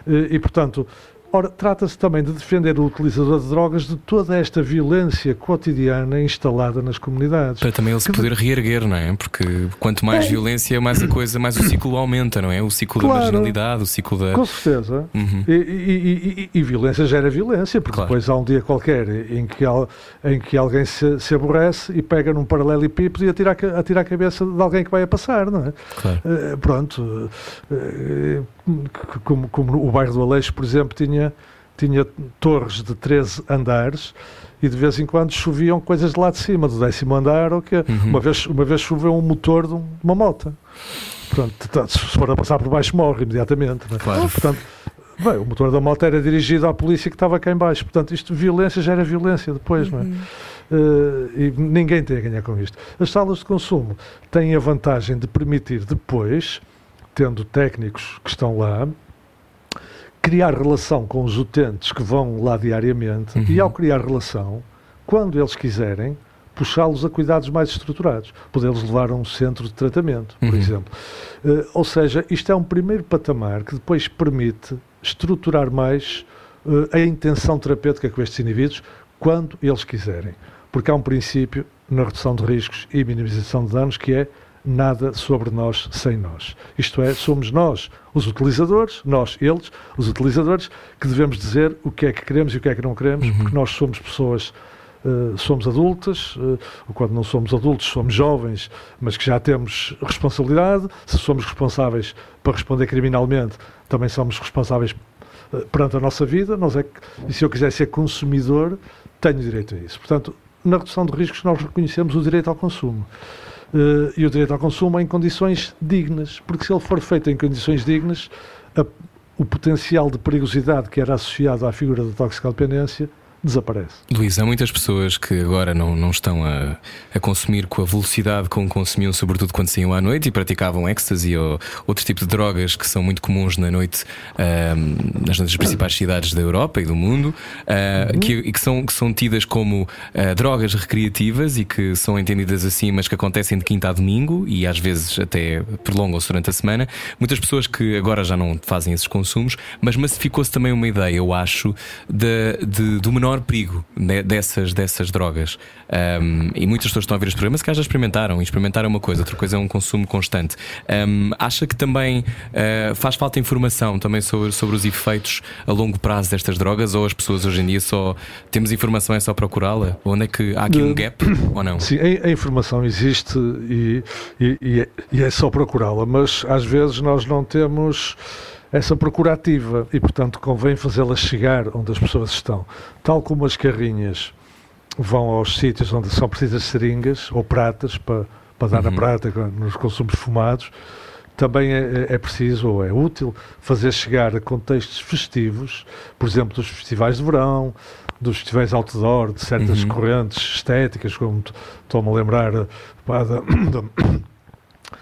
Eh, E, portanto, ora, trata-se também de defender o utilizador de drogas de toda esta violência cotidiana instalada nas comunidades. Para também ele se poder reerguer, não é? Porque quanto mais É. violência, mais a coisa, mais o ciclo aumenta, não é? O ciclo da Claro. marginalidade, o ciclo da. Com certeza. Uhum. E, e- e- e- violência gera violência, porque Claro. depois há um dia qualquer em que, em que alguém se, se aborrece e pega num paralelepípedo e atira atira a cabeça de alguém que vai a passar, não é? Claro. Eh, pronto, c- como, como o bairro do Aleixo, por exemplo, tinha, tinha torres de 13 andares e de vez em quando choviam coisas de lá de cima, do décimo andar, ou que Uhum. uma, vez, uma vez choveu um motor de um- uma moto. Tá, se for a passar por baixo morre imediatamente. não é? Claro. Portanto, bem, o motor da moto era dirigido à polícia que estava cá em baixo. Portanto, isto, violência gera violência depois, não é? Eh, e ninguém tem a ganhar com isto. As salas de consumo têm a vantagem de permitir depois, tendo técnicos que estão lá, criar relação com os utentes que vão lá diariamente Uhum. e, ao criar relação, quando eles quiserem, puxá-los a cuidados mais estruturados, podê-los levar a um centro de tratamento, por Uhum. exemplo. Eh, ou seja, isto é um primeiro patamar que depois permite estruturar mais eh, a intenção terapêutica com estes indivíduos quando eles quiserem. Porque há um princípio na redução de riscos e minimização de danos que é nada sobre nós sem nós. Isto é, somos nós, os utilizadores, nós, eles, os utilizadores, que devemos dizer o que é que queremos e o que é que não queremos, Uhum. porque nós somos pessoas, eh, somos adultas, ou quando não somos adultos, somos jovens, mas que já temos responsabilidade. Se somos responsáveis para responder criminalmente, também somos responsáveis eh, perante a nossa vida. Nós é que, e se eu quiser ser consumidor, tenho direito a isso. Portanto, na redução de riscos, nós reconhecemos o direito ao consumo. Eh, e o direito ao consumo em condições dignas, porque se ele for feito em condições dignas, a- o potencial de perigosidade que era associado à figura da toxicodependência desaparece. Luís, há muitas pessoas que agora não, não estão a, a consumir com a velocidade com que consumiam, sobretudo quando saíam à noite e praticavam ecstasy ou outro tipo de drogas que são muito comuns na noite ahm, nas principais cidades da Europa e do mundo ah, que, e que são, que são tidas como ah, drogas recreativas e que são entendidas assim, mas que acontecem de quinta a domingo e às vezes até prolongam-se durante a semana. Muitas pessoas que agora já não fazem esses consumos, mas massificou-se também uma ideia, eu acho, de, de- do menor perigo né, dessas, dessas drogas. Um, e muitas pessoas estão a ver este programa, se calhar já experimentaram, e experimentaram uma coisa, outra coisa é um consumo constante. Um, acha que também uh, faz falta informação também sobre, sobre os efeitos a longo prazo destas drogas, ou as pessoas hoje em dia só temos informação, é só procurá-la? Onde é que há aqui um De- gap ou não? Sim, a, informação existe e, e- e é, e é só procurá-la, mas às vezes nós não temos essa procura ativa e, portanto, convém fazê-la chegar onde as pessoas estão. Tal como as carrinhas vão aos sítios onde são precisas seringas ou pratas para, para dar Uhum. na prata nos consumos fumados, também é, é preciso ou é útil fazer chegar a contextos festivos, por exemplo, dos festivais de verão, dos festivais outdoor, de certas Uhum. correntes estéticas, como estou-me a lembrar pá, da- da-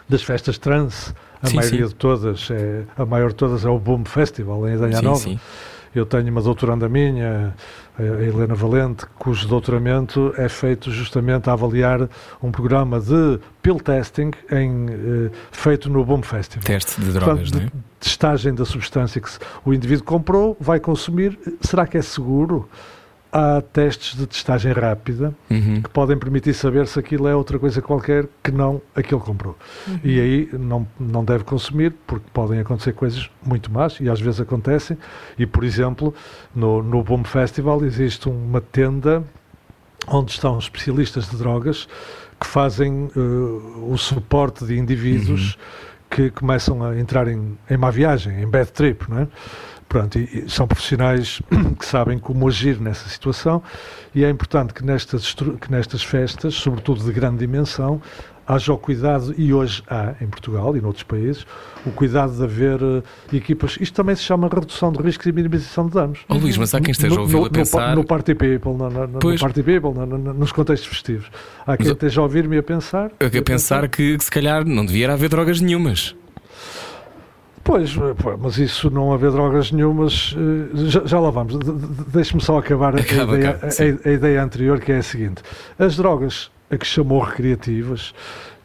das festas trance. A Sim, maioria sim. de todas, é, a maior de todas é o Boom Festival em Adanha Sim, Nova. sim. Eu tenho uma doutoranda minha, a Helena Valente, cujo doutoramento é feito justamente a avaliar um programa de pill testing em, eh, feito no Boom Festival. Teste de drogas, Portanto, não é? de testagem da substância que o indivíduo comprou, vai consumir. Será que é seguro? Há testes de testagem rápida Uhum. que podem permitir saber se aquilo é outra coisa qualquer que não aquilo comprou. E aí não, não deve consumir, porque podem acontecer coisas muito más, e às vezes acontecem. E, por exemplo, no, no Boom Festival existe uma tenda onde estão especialistas de drogas que fazem eh, o suporte de indivíduos que começam a entrar em, em má viagem, em bad trip, não é? Pronto, e, são profissionais que sabem como agir nessa situação e é importante que nestas, que nestas festas, sobretudo de grande dimensão, haja o cuidado, e hoje há em Portugal e noutros países, o cuidado de haver eh, equipas. Isto também se chama redução de riscos e minimização de danos. Oh, Luís, mas há quem esteja a ouvi-lo no, a pensar. No, no Party People, no, no, no. Party People no- no- nos contextos festivos. Há quem eu- esteja a ouvir-me a pensar. Eu quero pensar que, que se calhar não devia haver drogas nenhumas. Pois, mas isso não haver drogas nenhumas, eh, já, já lá vamos. De- de- Deixe-me só acabar a, Acaba, ideia, acaba, a- a ideia anterior, que é a seguinte: as drogas a que chamou recreativas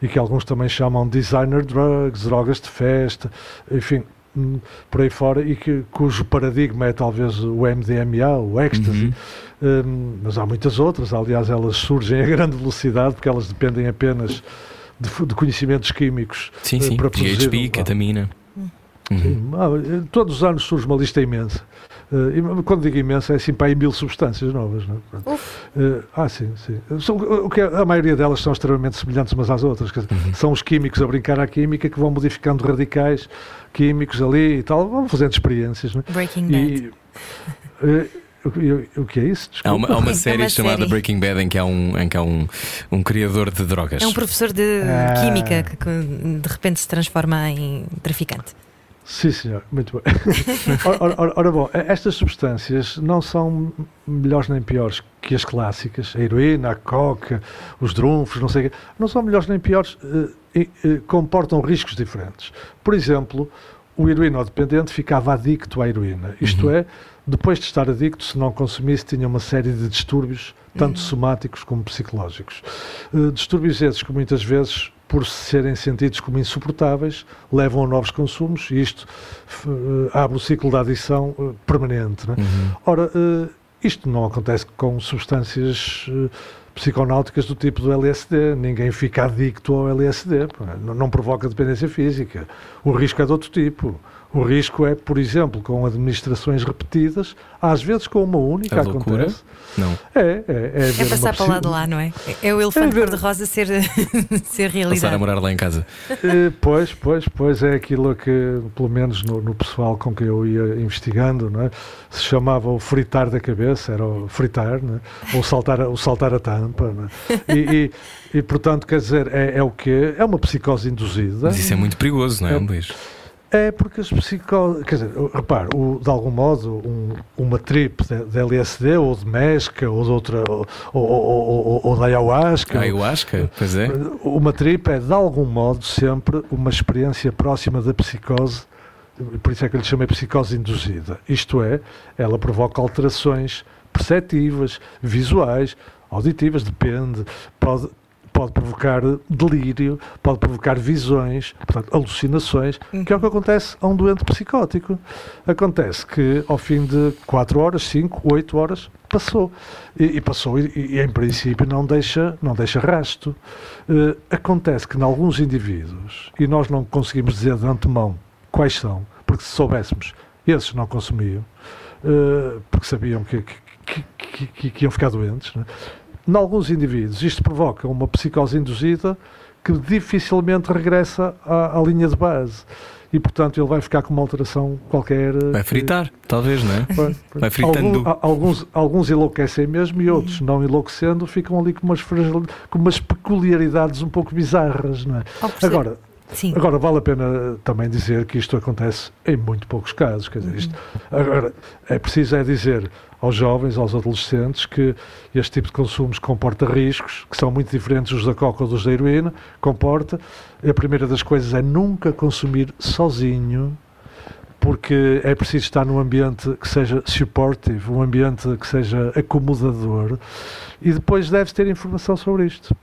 e que alguns também chamam designer drugs, drogas de festa, enfim, hum, por aí fora, e que, cujo paradigma é talvez o MDMA, o ecstasy. Uhum. Hum, mas há muitas outras, aliás, elas surgem a grande velocidade porque elas dependem apenas de, de conhecimentos químicos Sim, eh, sim. para produzir. GHB, um- ketamina. Uhum. Sim, ah, todos os anos surge uma lista imensa. Eh, e quando digo imensa, é assim para aí mil substâncias novas. Não é? Eh, ah, sim, sim. São- o que é- a maioria delas são extremamente semelhantes umas às outras. dizer, Uhum. São os químicos a brincar à química que vão modificando radicais químicos ali e tal, vão fazendo experiências. Não é? Breaking Bad. E, eh, o, o que é isso? Há uma, há uma É série uma chamada série. Breaking Bad em que há um, em que há um, um criador de drogas. É um professor de Ah. química que de repente se transforma em traficante. Sim, senhor, muito bem. ora, ora- ora- bom, estas substâncias não são melhores nem piores que as clássicas, a heroína, a coca, os drunfos, não sei o quê. Não são melhores nem piores, eh, eh, comportam riscos diferentes. Por exemplo, o heroinodependente ficava adicto à heroína. Isto Uhum. é, depois de estar adicto, se não consumisse, tinha uma série de distúrbios, tanto somáticos como psicológicos. Eh, distúrbios esses que muitas vezes, por serem sentidos como insuportáveis, levam a novos consumos e isto eh, abre o ciclo da adição eh, permanente. não é? Uhum. Ora, eh, isto não acontece com substâncias psiconáuticas do tipo do LSD. Ninguém fica adicto ao LSD. Não, não provoca dependência física. O risco é de outro tipo. O risco é, por exemplo, com administrações repetidas, às vezes com uma única A loucura? acontece. Não. É, é, é, É passar para lá de lá, não é? É o elefante É ver- cor-de-rosa ser, ser Passar a morar lá em casa. Eh, Pois, pois, pois é aquilo que, pelo menos no, no pessoal com quem eu ia investigando, não é? se chamava o fritar da cabeça, era o fritar, não é? ou saltar, a- o saltar a tampa. não é? E, e, e, portanto, quer dizer, é, é o quê? É uma psicose induzida. Mas isso é muito perigoso, não é, É. Luís? É porque as psicoses. Quer dizer, repare, o- de algum modo, um- uma trip de, de LSD ou de mesca ou de outra. ou, ou, ou, ou, de ayahuasca. Ah, que, pois é. Uma trip é, de algum modo, sempre uma experiência próxima da psicose, por isso é que eu lhe chamei psicose induzida. Isto é, ela provoca alterações perceptivas, visuais, auditivas, depende, pode, pode provocar delírio, pode provocar visões, portanto, alucinações, que é o que acontece a um doente psicótico. Acontece que, ao fim de 4 horas, 5, 8 horas, passou. E, e passou e, e, em princípio, não deixa, não deixa rasto. Eh, acontece que, em alguns indivíduos, e nós não conseguimos dizer de antemão quais são, porque se soubéssemos, esses não consumiam, eh, porque sabiam que, que, que, que- que iam ficar doentes. Né? Em alguns indivíduos, isto provoca uma psicose induzida que dificilmente regressa à, à linha de base. E, portanto, ele vai ficar com uma alteração qualquer. eh, Vai que- fritar, talvez, não é? Pois. Vai fritando. Algum- a- alguns, alguns enlouquecem mesmo e outros, não enlouquecendo, ficam ali com umas, fragil- com umas peculiaridades um pouco bizarras. Não é? Agora, Sim. Agora, vale a pena também dizer que isto acontece em muito poucos casos. Quer dizer, isto, agora, é preciso é dizer aos jovens, aos adolescentes, que este tipo de consumos comporta riscos, que são muito diferentes dos da coca ou dos da heroína, comporta. A primeira das coisas é nunca consumir sozinho, porque é preciso estar num ambiente que seja supportive, um ambiente que seja acomodador, e depois deve-se ter informação sobre isto.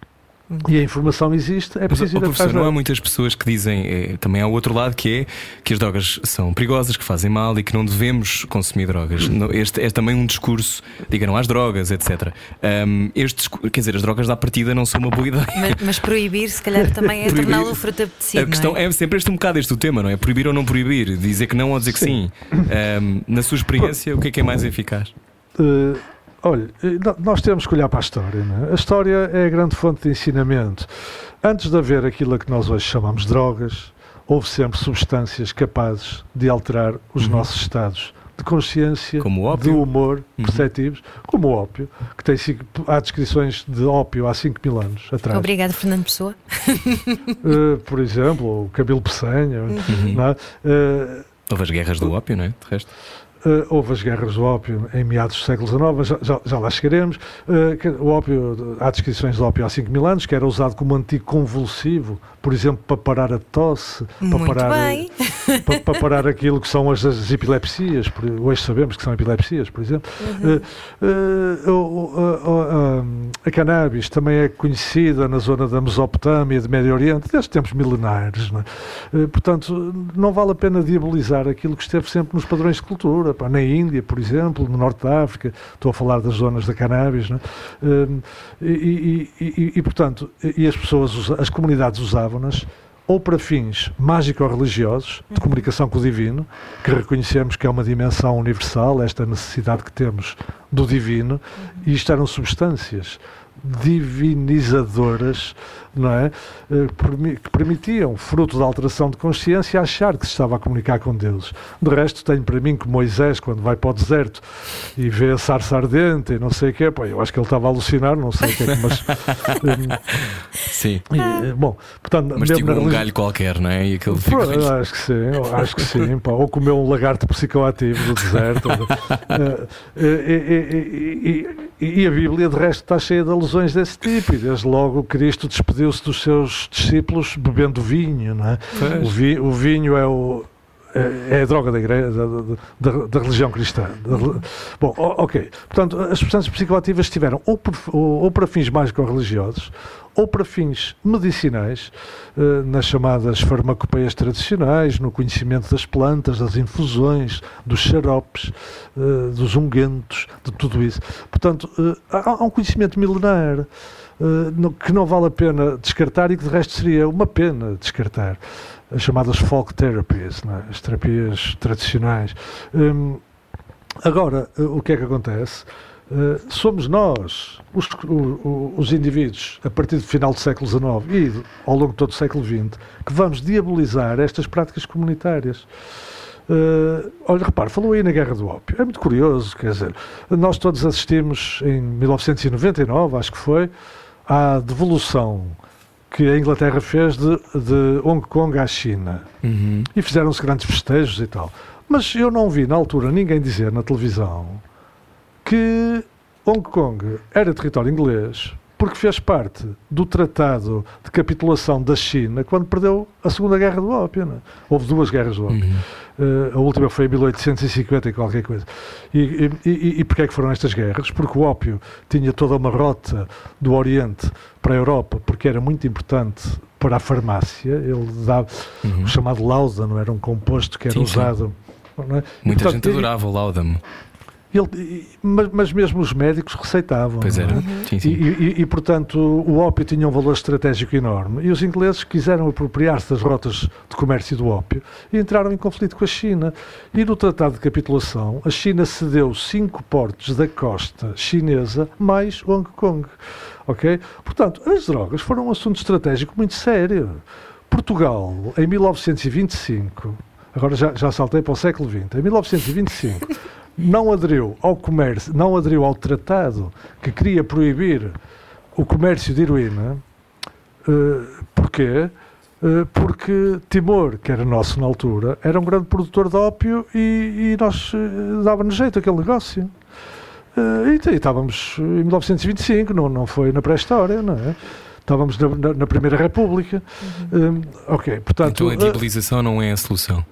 E a informação existe, é preciso ir professor, atrás não há muitas pessoas que dizem, eh, também há o outro lado que é que as drogas são perigosas, que fazem mal e que não devemos consumir drogas. Este é também um discurso, diga não às drogas, etc. Ahm, este, quer dizer, as drogas da partida não são uma boa ideia. Mas, mas proibir, se calhar, também é torná-lo fruto apetecido. A questão não é? é sempre este um bocado este o tema, não é? Proibir ou não proibir, dizer que não ou dizer que sim. Ahm, na sua experiência, o que é que é mais eficaz? Eh, olha, nós temos que olhar para a história. Não é? A história é a grande fonte de ensinamento. Antes de haver aquilo a que nós hoje chamamos drogas, houve sempre substâncias capazes de alterar os Uhum. nossos estados de consciência, de humor Uhum. perceptivos, como o ópio, que tem cinco, há descrições de ópio há 5 mil anos atrás. Obrigada, Fernando Pessoa. Eh, por exemplo, o cabelo peçanha. Uhum. não é? Eh, Houve as guerras do ópio, não é? De resto. Uh, houve as guerras do ópio em meados do século XIX, já, já, já lá chegaremos. Uh, o ópio, há descrições do ópio há 5 mil anos, que era usado como anticonvulsivo, por exemplo, para parar a tosse, para parar, bem. para, para parar aquilo que são as, as epilepsias, por- hoje sabemos que são epilepsias, por exemplo. Uhum. Uh, uh, um, a cannabis também é conhecida na zona da Mesopotâmia, do Médio Oriente, desde tempos milenares. não é? Uh, portanto, não vale a pena diabolizar aquilo que esteve sempre nos padrões de cultura. pá, na Índia, por exemplo, no Norte da África, estou a falar das zonas da cannabis. é? Um, e, e- e- e- portanto, e as pessoas, as comunidades ou para fins mágico-religiosos, de comunicação com o divino, que reconhecemos que é uma dimensão universal, esta necessidade que temos do divino, e isto eram substâncias divinizadoras, não é? Eh, Que permitiam, fruto da alteração de consciência, achar que se estava a comunicar com Deus. De resto, tenho para mim que Moisés, quando vai para o deserto e vê a sarça ardente e não sei o quê, pô, eu acho que ele estava a alucinar, não sei o que que, mas. hum, Sim. e, eh, bom, portanto, Mas mesmo tipo um galho qualquer, não é? E aquele Pô, eu acho que sim, acho que sim. pá. Ou comeu um lagarto psicoativo do deserto. Eh, eh, e, e- e- a Bíblia, de resto, está cheia de alusões desse tipo. E desde logo Cristo despediu-se dos seus discípulos bebendo vinho. Não é? O, vi- o vinho é o. É é a droga da, igreja, da, da- da religião cristã. Da Bom, ok. Portanto, as substâncias psicoativas estiveram ou, ou- ou para fins mágico-religiosos ou para fins medicinais, eh, nas chamadas farmacopeias tradicionais, no conhecimento das plantas, das infusões, dos xaropes, eh, dos ungüentos, de tudo isso. Portanto, eh, há, há um conhecimento milenar que não vale a pena descartar e que de resto seria uma pena descartar. As chamadas folk therapies, é? as terapias tradicionais. Hum, agora, eh, o que é que acontece? Uh, somos nós, os, os indivíduos, a partir do final do século XIX e ao longo de todo o século XX, que vamos diabolizar estas práticas comunitárias. Uh, olha, repare, falou aí na Guerra do Ópio. É muito curioso, quer dizer, nós todos assistimos em 1999, acho que foi, à devolução que a Inglaterra fez de, de Hong Kong à China Uhum. e fizeram-se grandes festejos e tal. Mas eu não vi na altura ninguém dizer na televisão que Hong Kong era território inglês porque fez parte do tratado de capitulação da China quando perdeu a Segunda Guerra do Ópio. não é? Houve duas guerras do Ópio. Uhum. Eh, a última foi em 1850 e qualquer coisa. E, e, e, e porquê é que foram estas guerras? Porque o ópio tinha toda uma rota do Oriente para a Europa, porque era muito importante para a farmácia. Ele dava Uhum. o chamado láudano, era um composto que era Sim, sim. usado. não é? Muita portanto, gente adorava o Laudam. Ele- e- mas, mas mesmo os médicos receitavam. Pois era. é? Sim, E, sim. e- e, portanto, o ópio tinha um valor estratégico enorme e os ingleses quiseram apropriar-se das rotas de comércio do ópio e entraram em conflito com a China. E no Tratado de Capitulação, a China cedeu cinco portos da costa chinesa mais Hong Kong. Ok? Portanto, as drogas foram um assunto estratégico muito sério. Portugal, em 1925, agora já, já saltei para o século XX, em 1925, não aderiu ao comércio, não aderiu ao tratado que queria proibir o comércio de heroína. Eh, porquê? Eh, porque Timor, que era nosso na altura, era um grande produtor de ópio e, e nós eh, dava-nos jeito aquele negócio. E, e estávamos em 1925, não, não foi na pré-história, não é? Estávamos na, na- na Primeira República. Eh, ok, portanto. Então a diabolização não é a solução.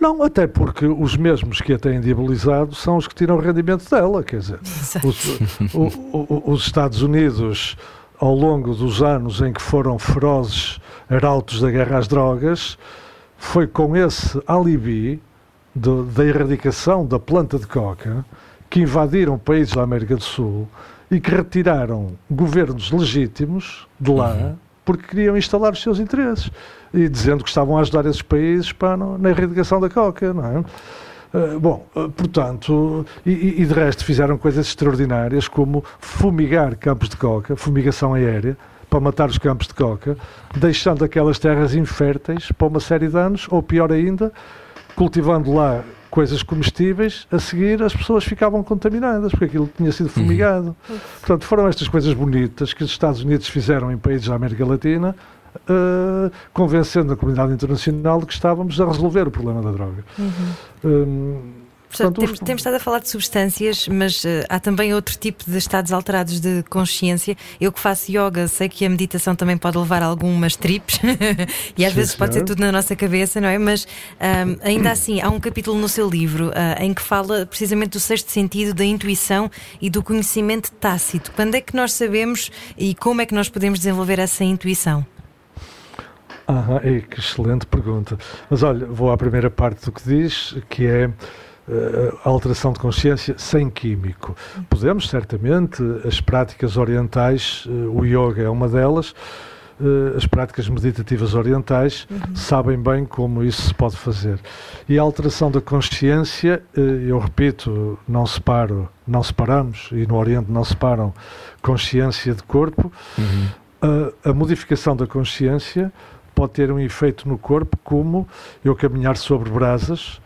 Não, até porque os mesmos que a têm diabolizado são os que tiram o rendimento dela, quer dizer, os, o- o- os Estados Unidos, ao longo dos anos em que foram ferozes arautos da guerra às drogas, foi com esse alibi do- da erradicação da planta de coca que invadiram países da América do Sul e que retiraram governos legítimos de lá porque queriam instalar os seus interesses e dizendo que estavam a ajudar esses países para, na erradicação da coca, não é? Eh, bom, eh, portanto, e- e de resto fizeram coisas extraordinárias como fumigar campos de coca, fumigação aérea, para matar os campos de coca, deixando aquelas terras inférteis para uma série de anos, ou pior ainda, cultivando lá coisas comestíveis, a seguir as pessoas ficavam contaminadas, porque aquilo tinha sido fumigado. Portanto, foram estas coisas bonitas que os Estados Unidos fizeram em países da América Latina, eh, convencendo a comunidade internacional de que estávamos a resolver o problema da droga. Hum, Portanto, Portanto, temos, os- temos estado a falar de substâncias, mas eh, há também outro tipo de estados alterados de consciência. Eu que faço yoga, sei que a meditação também pode levar a algumas trips e às Sim, vezes pode ser tudo na nossa cabeça, não é? Mas ahm, ainda assim, há um capítulo no seu livro ah, em que fala precisamente do sexto sentido, da intuição e do conhecimento tácito. Quando é que nós sabemos e como é que nós podemos desenvolver essa intuição? Ei, que excelente pergunta. Mas olha, vou à primeira parte do que diz, que é a alteração de consciência sem químico. Podemos, certamente, as práticas orientais, eh, o yoga é uma delas, eh, as práticas meditativas orientais sabem bem como isso se pode fazer. E a alteração da consciência, eh, eu repito, não separo, não separamos, e no Oriente não separam consciência de corpo, a, a modificação da consciência pode ter um efeito no corpo como eu caminhar sobre brasas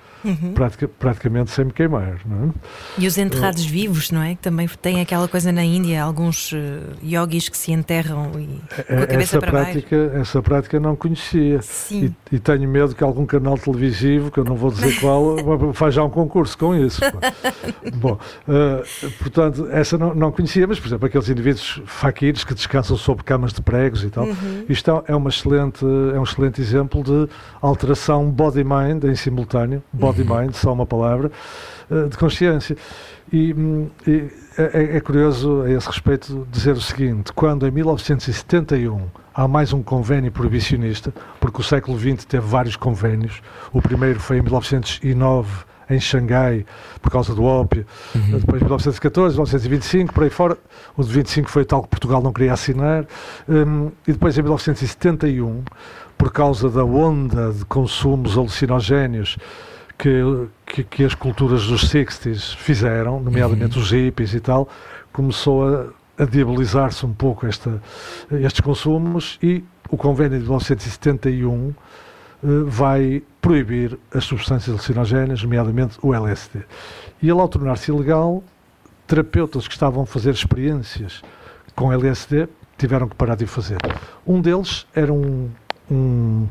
pratica- praticamente sem me queimar. Não é? E os enterrados vivos, não é? Que também tem aquela coisa na Índia, alguns eh, yogis que se enterram e com a É- cabeça essa, para baixo. prática, essa prática não conhecia. Sim. E, e tenho medo que algum canal televisivo, que eu não vou dizer qual, faz já um concurso com isso. Bom, eh, portanto, essa não, não conhecia, mas, por exemplo, aqueles indivíduos faquires que descansam sobre camas de pregos e tal. Isto é, é uma excelente, é um excelente exemplo de alteração body-mind em simultâneo, body-mind, só uma palavra, eh, de consciência. E, hum, e é, é curioso a esse respeito dizer o seguinte: quando em 1971 há mais um convênio proibicionista, porque o século XX teve vários convênios, o primeiro foi em 1909 em Xangai, por causa do ópio, depois 1914, 1925, por aí fora, o de 25 foi tal que Portugal não queria assinar, hum, e depois em 1971, por causa da onda de consumos alucinogénios que, que, que as culturas dos 60s fizeram, nomeadamente os hippies e tal, começou a, a diabolizar-se um pouco esta, estes consumos e o convênio de 1971 eh, vai proibir as substâncias alucinogéneas, nomeadamente o LSD. E ele, ao tornar-se ilegal, terapeutas que estavam a fazer experiências com LSD tiveram que parar de o fazer. Um deles era um, um,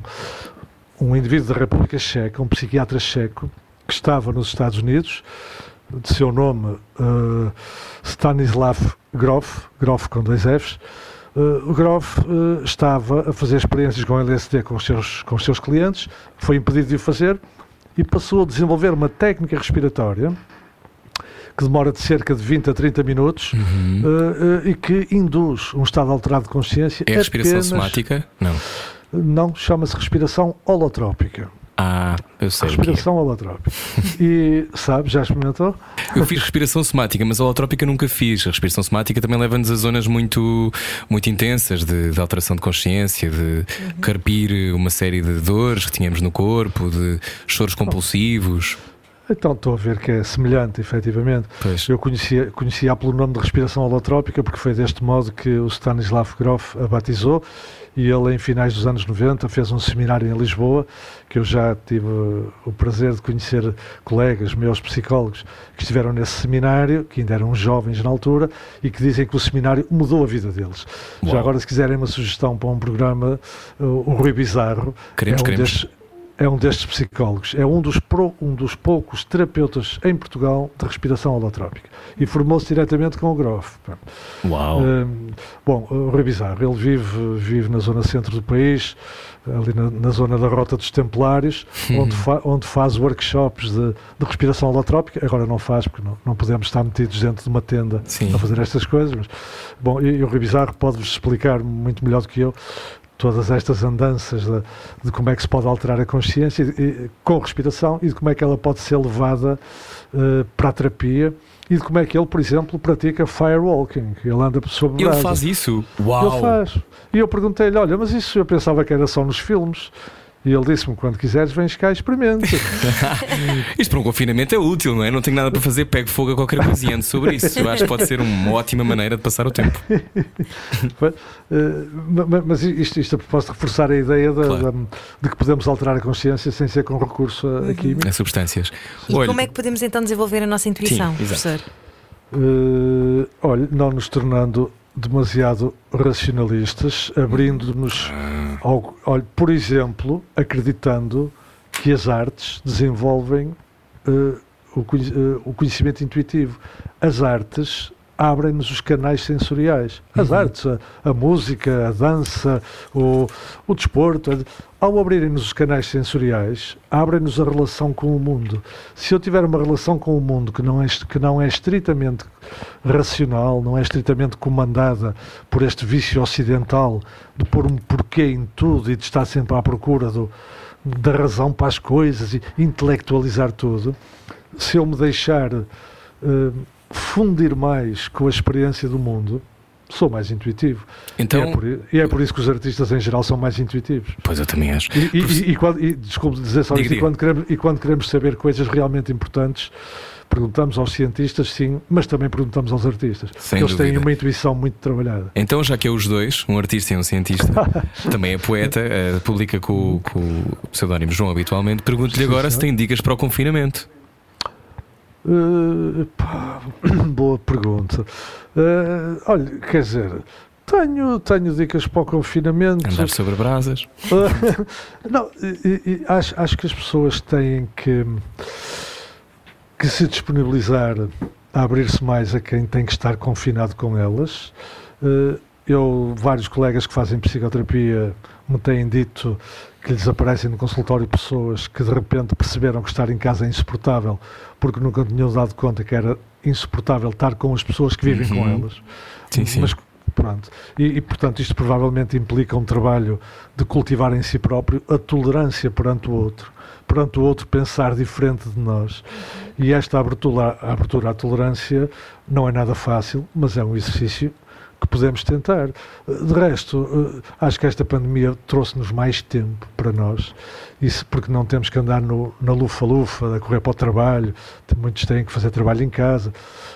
um indivíduo da República Checa, um psiquiatra checo, que estava nos Estados Unidos, de seu nome eh, Stanislav Grof, Grof com dois Fs. Eh, o Grof eh, estava a fazer experiências com LSD com os, seus, com os seus clientes, foi impedido de o fazer e passou a desenvolver uma técnica respiratória que demora de cerca de 20 a 30 minutos eh, e que induz um estado alterado de consciência. É a respiração apenas- somática? Não. Não, chama-se respiração holotrópica. Ah, eu sei. que é. Respiração holotrópica. E, sabe, já experimentou? Eu fiz respiração somática, mas holotrópica nunca fiz. A respiração somática também leva-nos a zonas muito, muito intensas de, de alteração de consciência, de carpir uma série de dores que tínhamos no corpo, de choros compulsivos. Então estou a ver que é semelhante, efetivamente. Pois. Eu conhecia, conhecia pelo nome de respiração holotrópica porque foi deste modo que o Stanislav Grof a batizou e ele em finais dos anos 90 fez um seminário em Lisboa que eu já tive o prazer de conhecer colegas meus psicólogos que estiveram nesse seminário, que ainda eram jovens na altura e que dizem que o seminário mudou a vida deles. Uau. Já agora se quiserem uma sugestão para um programa, o Rui Bizarro Queremos, é um queremos. destes- é um destes psicólogos, é um dos, pro- um dos poucos terapeutas em Portugal de respiração holotrópica e formou-se diretamente com o Grof. pá. Uau! Hum, bom, o Rui Bizarro, ele vive, vive na zona centro do país, ali na, na zona da Rota dos Templários, onde, fa- onde faz workshops de, de respiração holotrópica. Agora não faz, porque não, não podemos estar metidos dentro de uma tenda Sim. a fazer estas coisas. Mas, bom, e, e o Rui Bizarro pode-vos explicar muito melhor do que eu todas estas andanças de, de como é que se pode alterar a consciência e- com respiração e de como é que ela pode ser levada eh, para a terapia e de como é que ele, por exemplo, pratica firewalking. Ele anda sobre Ele brasa. faz isso? Ele Uau! faz. E eu perguntei-lhe, olha, mas isso eu pensava que era só nos filmes. E ele disse-me, quando quiseres, vens cá e experimenta. Isto para um confinamento é útil, não é? Não tenho nada para fazer, pego fogo a qualquer coisa e ando sobre isso. Eu acho que pode ser uma ótima maneira de passar o tempo. Eh, ma- ma- mas isto, isto a propósito de reforçar a ideia da- Claro. de que podemos alterar a consciência sem ser com recurso a, a química. As substâncias. E Olha, como é que podemos então desenvolver a nossa intuição, Sim, professor? Eh, olha, não nos tornando demasiado racionalistas, abrindo-nos, ao, olha, por exemplo, acreditando que as artes desenvolvem eh, o, o conhecimento intuitivo. As artes abrem-nos os canais sensoriais. As uhum. artes, a, a, música, a dança, o, o desporto. Ao abrirem-nos os canais sensoriais, abrem-nos a relação com o mundo. Se eu tiver uma relação com o mundo que não é, que não é estritamente racional, não é estritamente comandada por este vício ocidental de pôr um porquê em tudo e de estar sempre à procura do, da razão para as coisas e intelectualizar tudo, se eu me deixar. Uh, fundir mais com a experiência do mundo, sou mais intuitivo. Então, e, é por, e é por isso que os artistas em geral são mais intuitivos. Pois eu também acho. E, e, e, quando, desculpe dizer só isso, e quando, queremos, e quando queremos saber coisas realmente importantes, perguntamos aos cientistas, sim, mas também perguntamos aos artistas. Sem porque dúvida. eles têm uma intuição muito trabalhada. Então, já que é os dois, um artista e um cientista, também é poeta, uh, publica com, com o pseudónimo João habitualmente, pergunto-lhe agora se tem dicas para o confinamento. Uh, pá, boa pergunta. Uh, olha, quer dizer, tenho, tenho dicas para o confinamento. Andar sobre brasas. Uh, não, e, e, acho, acho que as pessoas têm que, que se disponibilizar a abrir-se mais a quem tem que estar confinado com elas. eu, vários colegas que fazem psicoterapia me têm dito que lhes aparecem no consultório pessoas que de repente perceberam que estar em casa é insuportável porque nunca tinham dado conta que era insuportável estar com as pessoas que vivem uhum. com elas. Sim, sim. Mas, pronto. E, e, portanto, isto provavelmente implica um trabalho de cultivar em si próprio a tolerância perante o outro, perante o outro pensar diferente de nós. E esta abertura, a abertura à tolerância não é nada fácil, mas é um exercício que podemos tentar. De resto, eh, acho que esta pandemia trouxe-nos mais tempo para nós, isso porque não temos que andar no, na lufa-lufa, a correr para o trabalho, muitos têm que fazer trabalho em casa,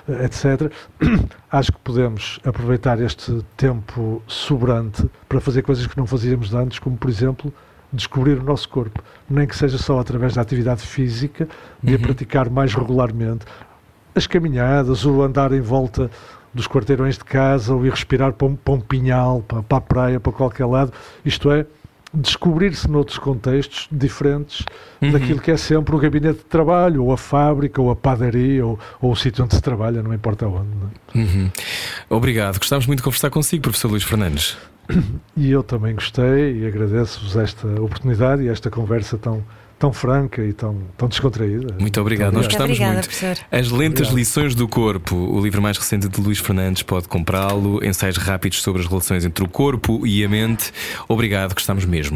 eh, etc. Acho que podemos aproveitar este tempo sobrante para fazer coisas que não fazíamos antes, como, por exemplo, descobrir o nosso corpo, nem que seja só através da atividade física, de uhum. a praticar mais regularmente. As caminhadas, o andar em volta dos quarteirões de casa ou ir respirar para um, para um pinhal, para, para a praia, para qualquer lado. Isto é, descobrir-se noutros contextos diferentes uhum. daquilo que é sempre o gabinete de trabalho, ou a fábrica, ou a padaria, ou, ou o sítio onde se trabalha, não importa onde. Não é? uhum. Obrigado. Gostávamos muito de conversar consigo, professor Luís Fernandes. E eu também gostei e agradeço-vos esta oportunidade e esta conversa tão tão franca e tão, tão descontraída. Muito obrigado, nós gostamos Obrigada, muito. Professor. As Lentas obrigado. Lições do Corpo, o livro mais recente de Luís Fernandes, pode comprá-lo. Ensaios rápidos sobre as relações entre o corpo e a mente. Obrigado, gostamos mesmo.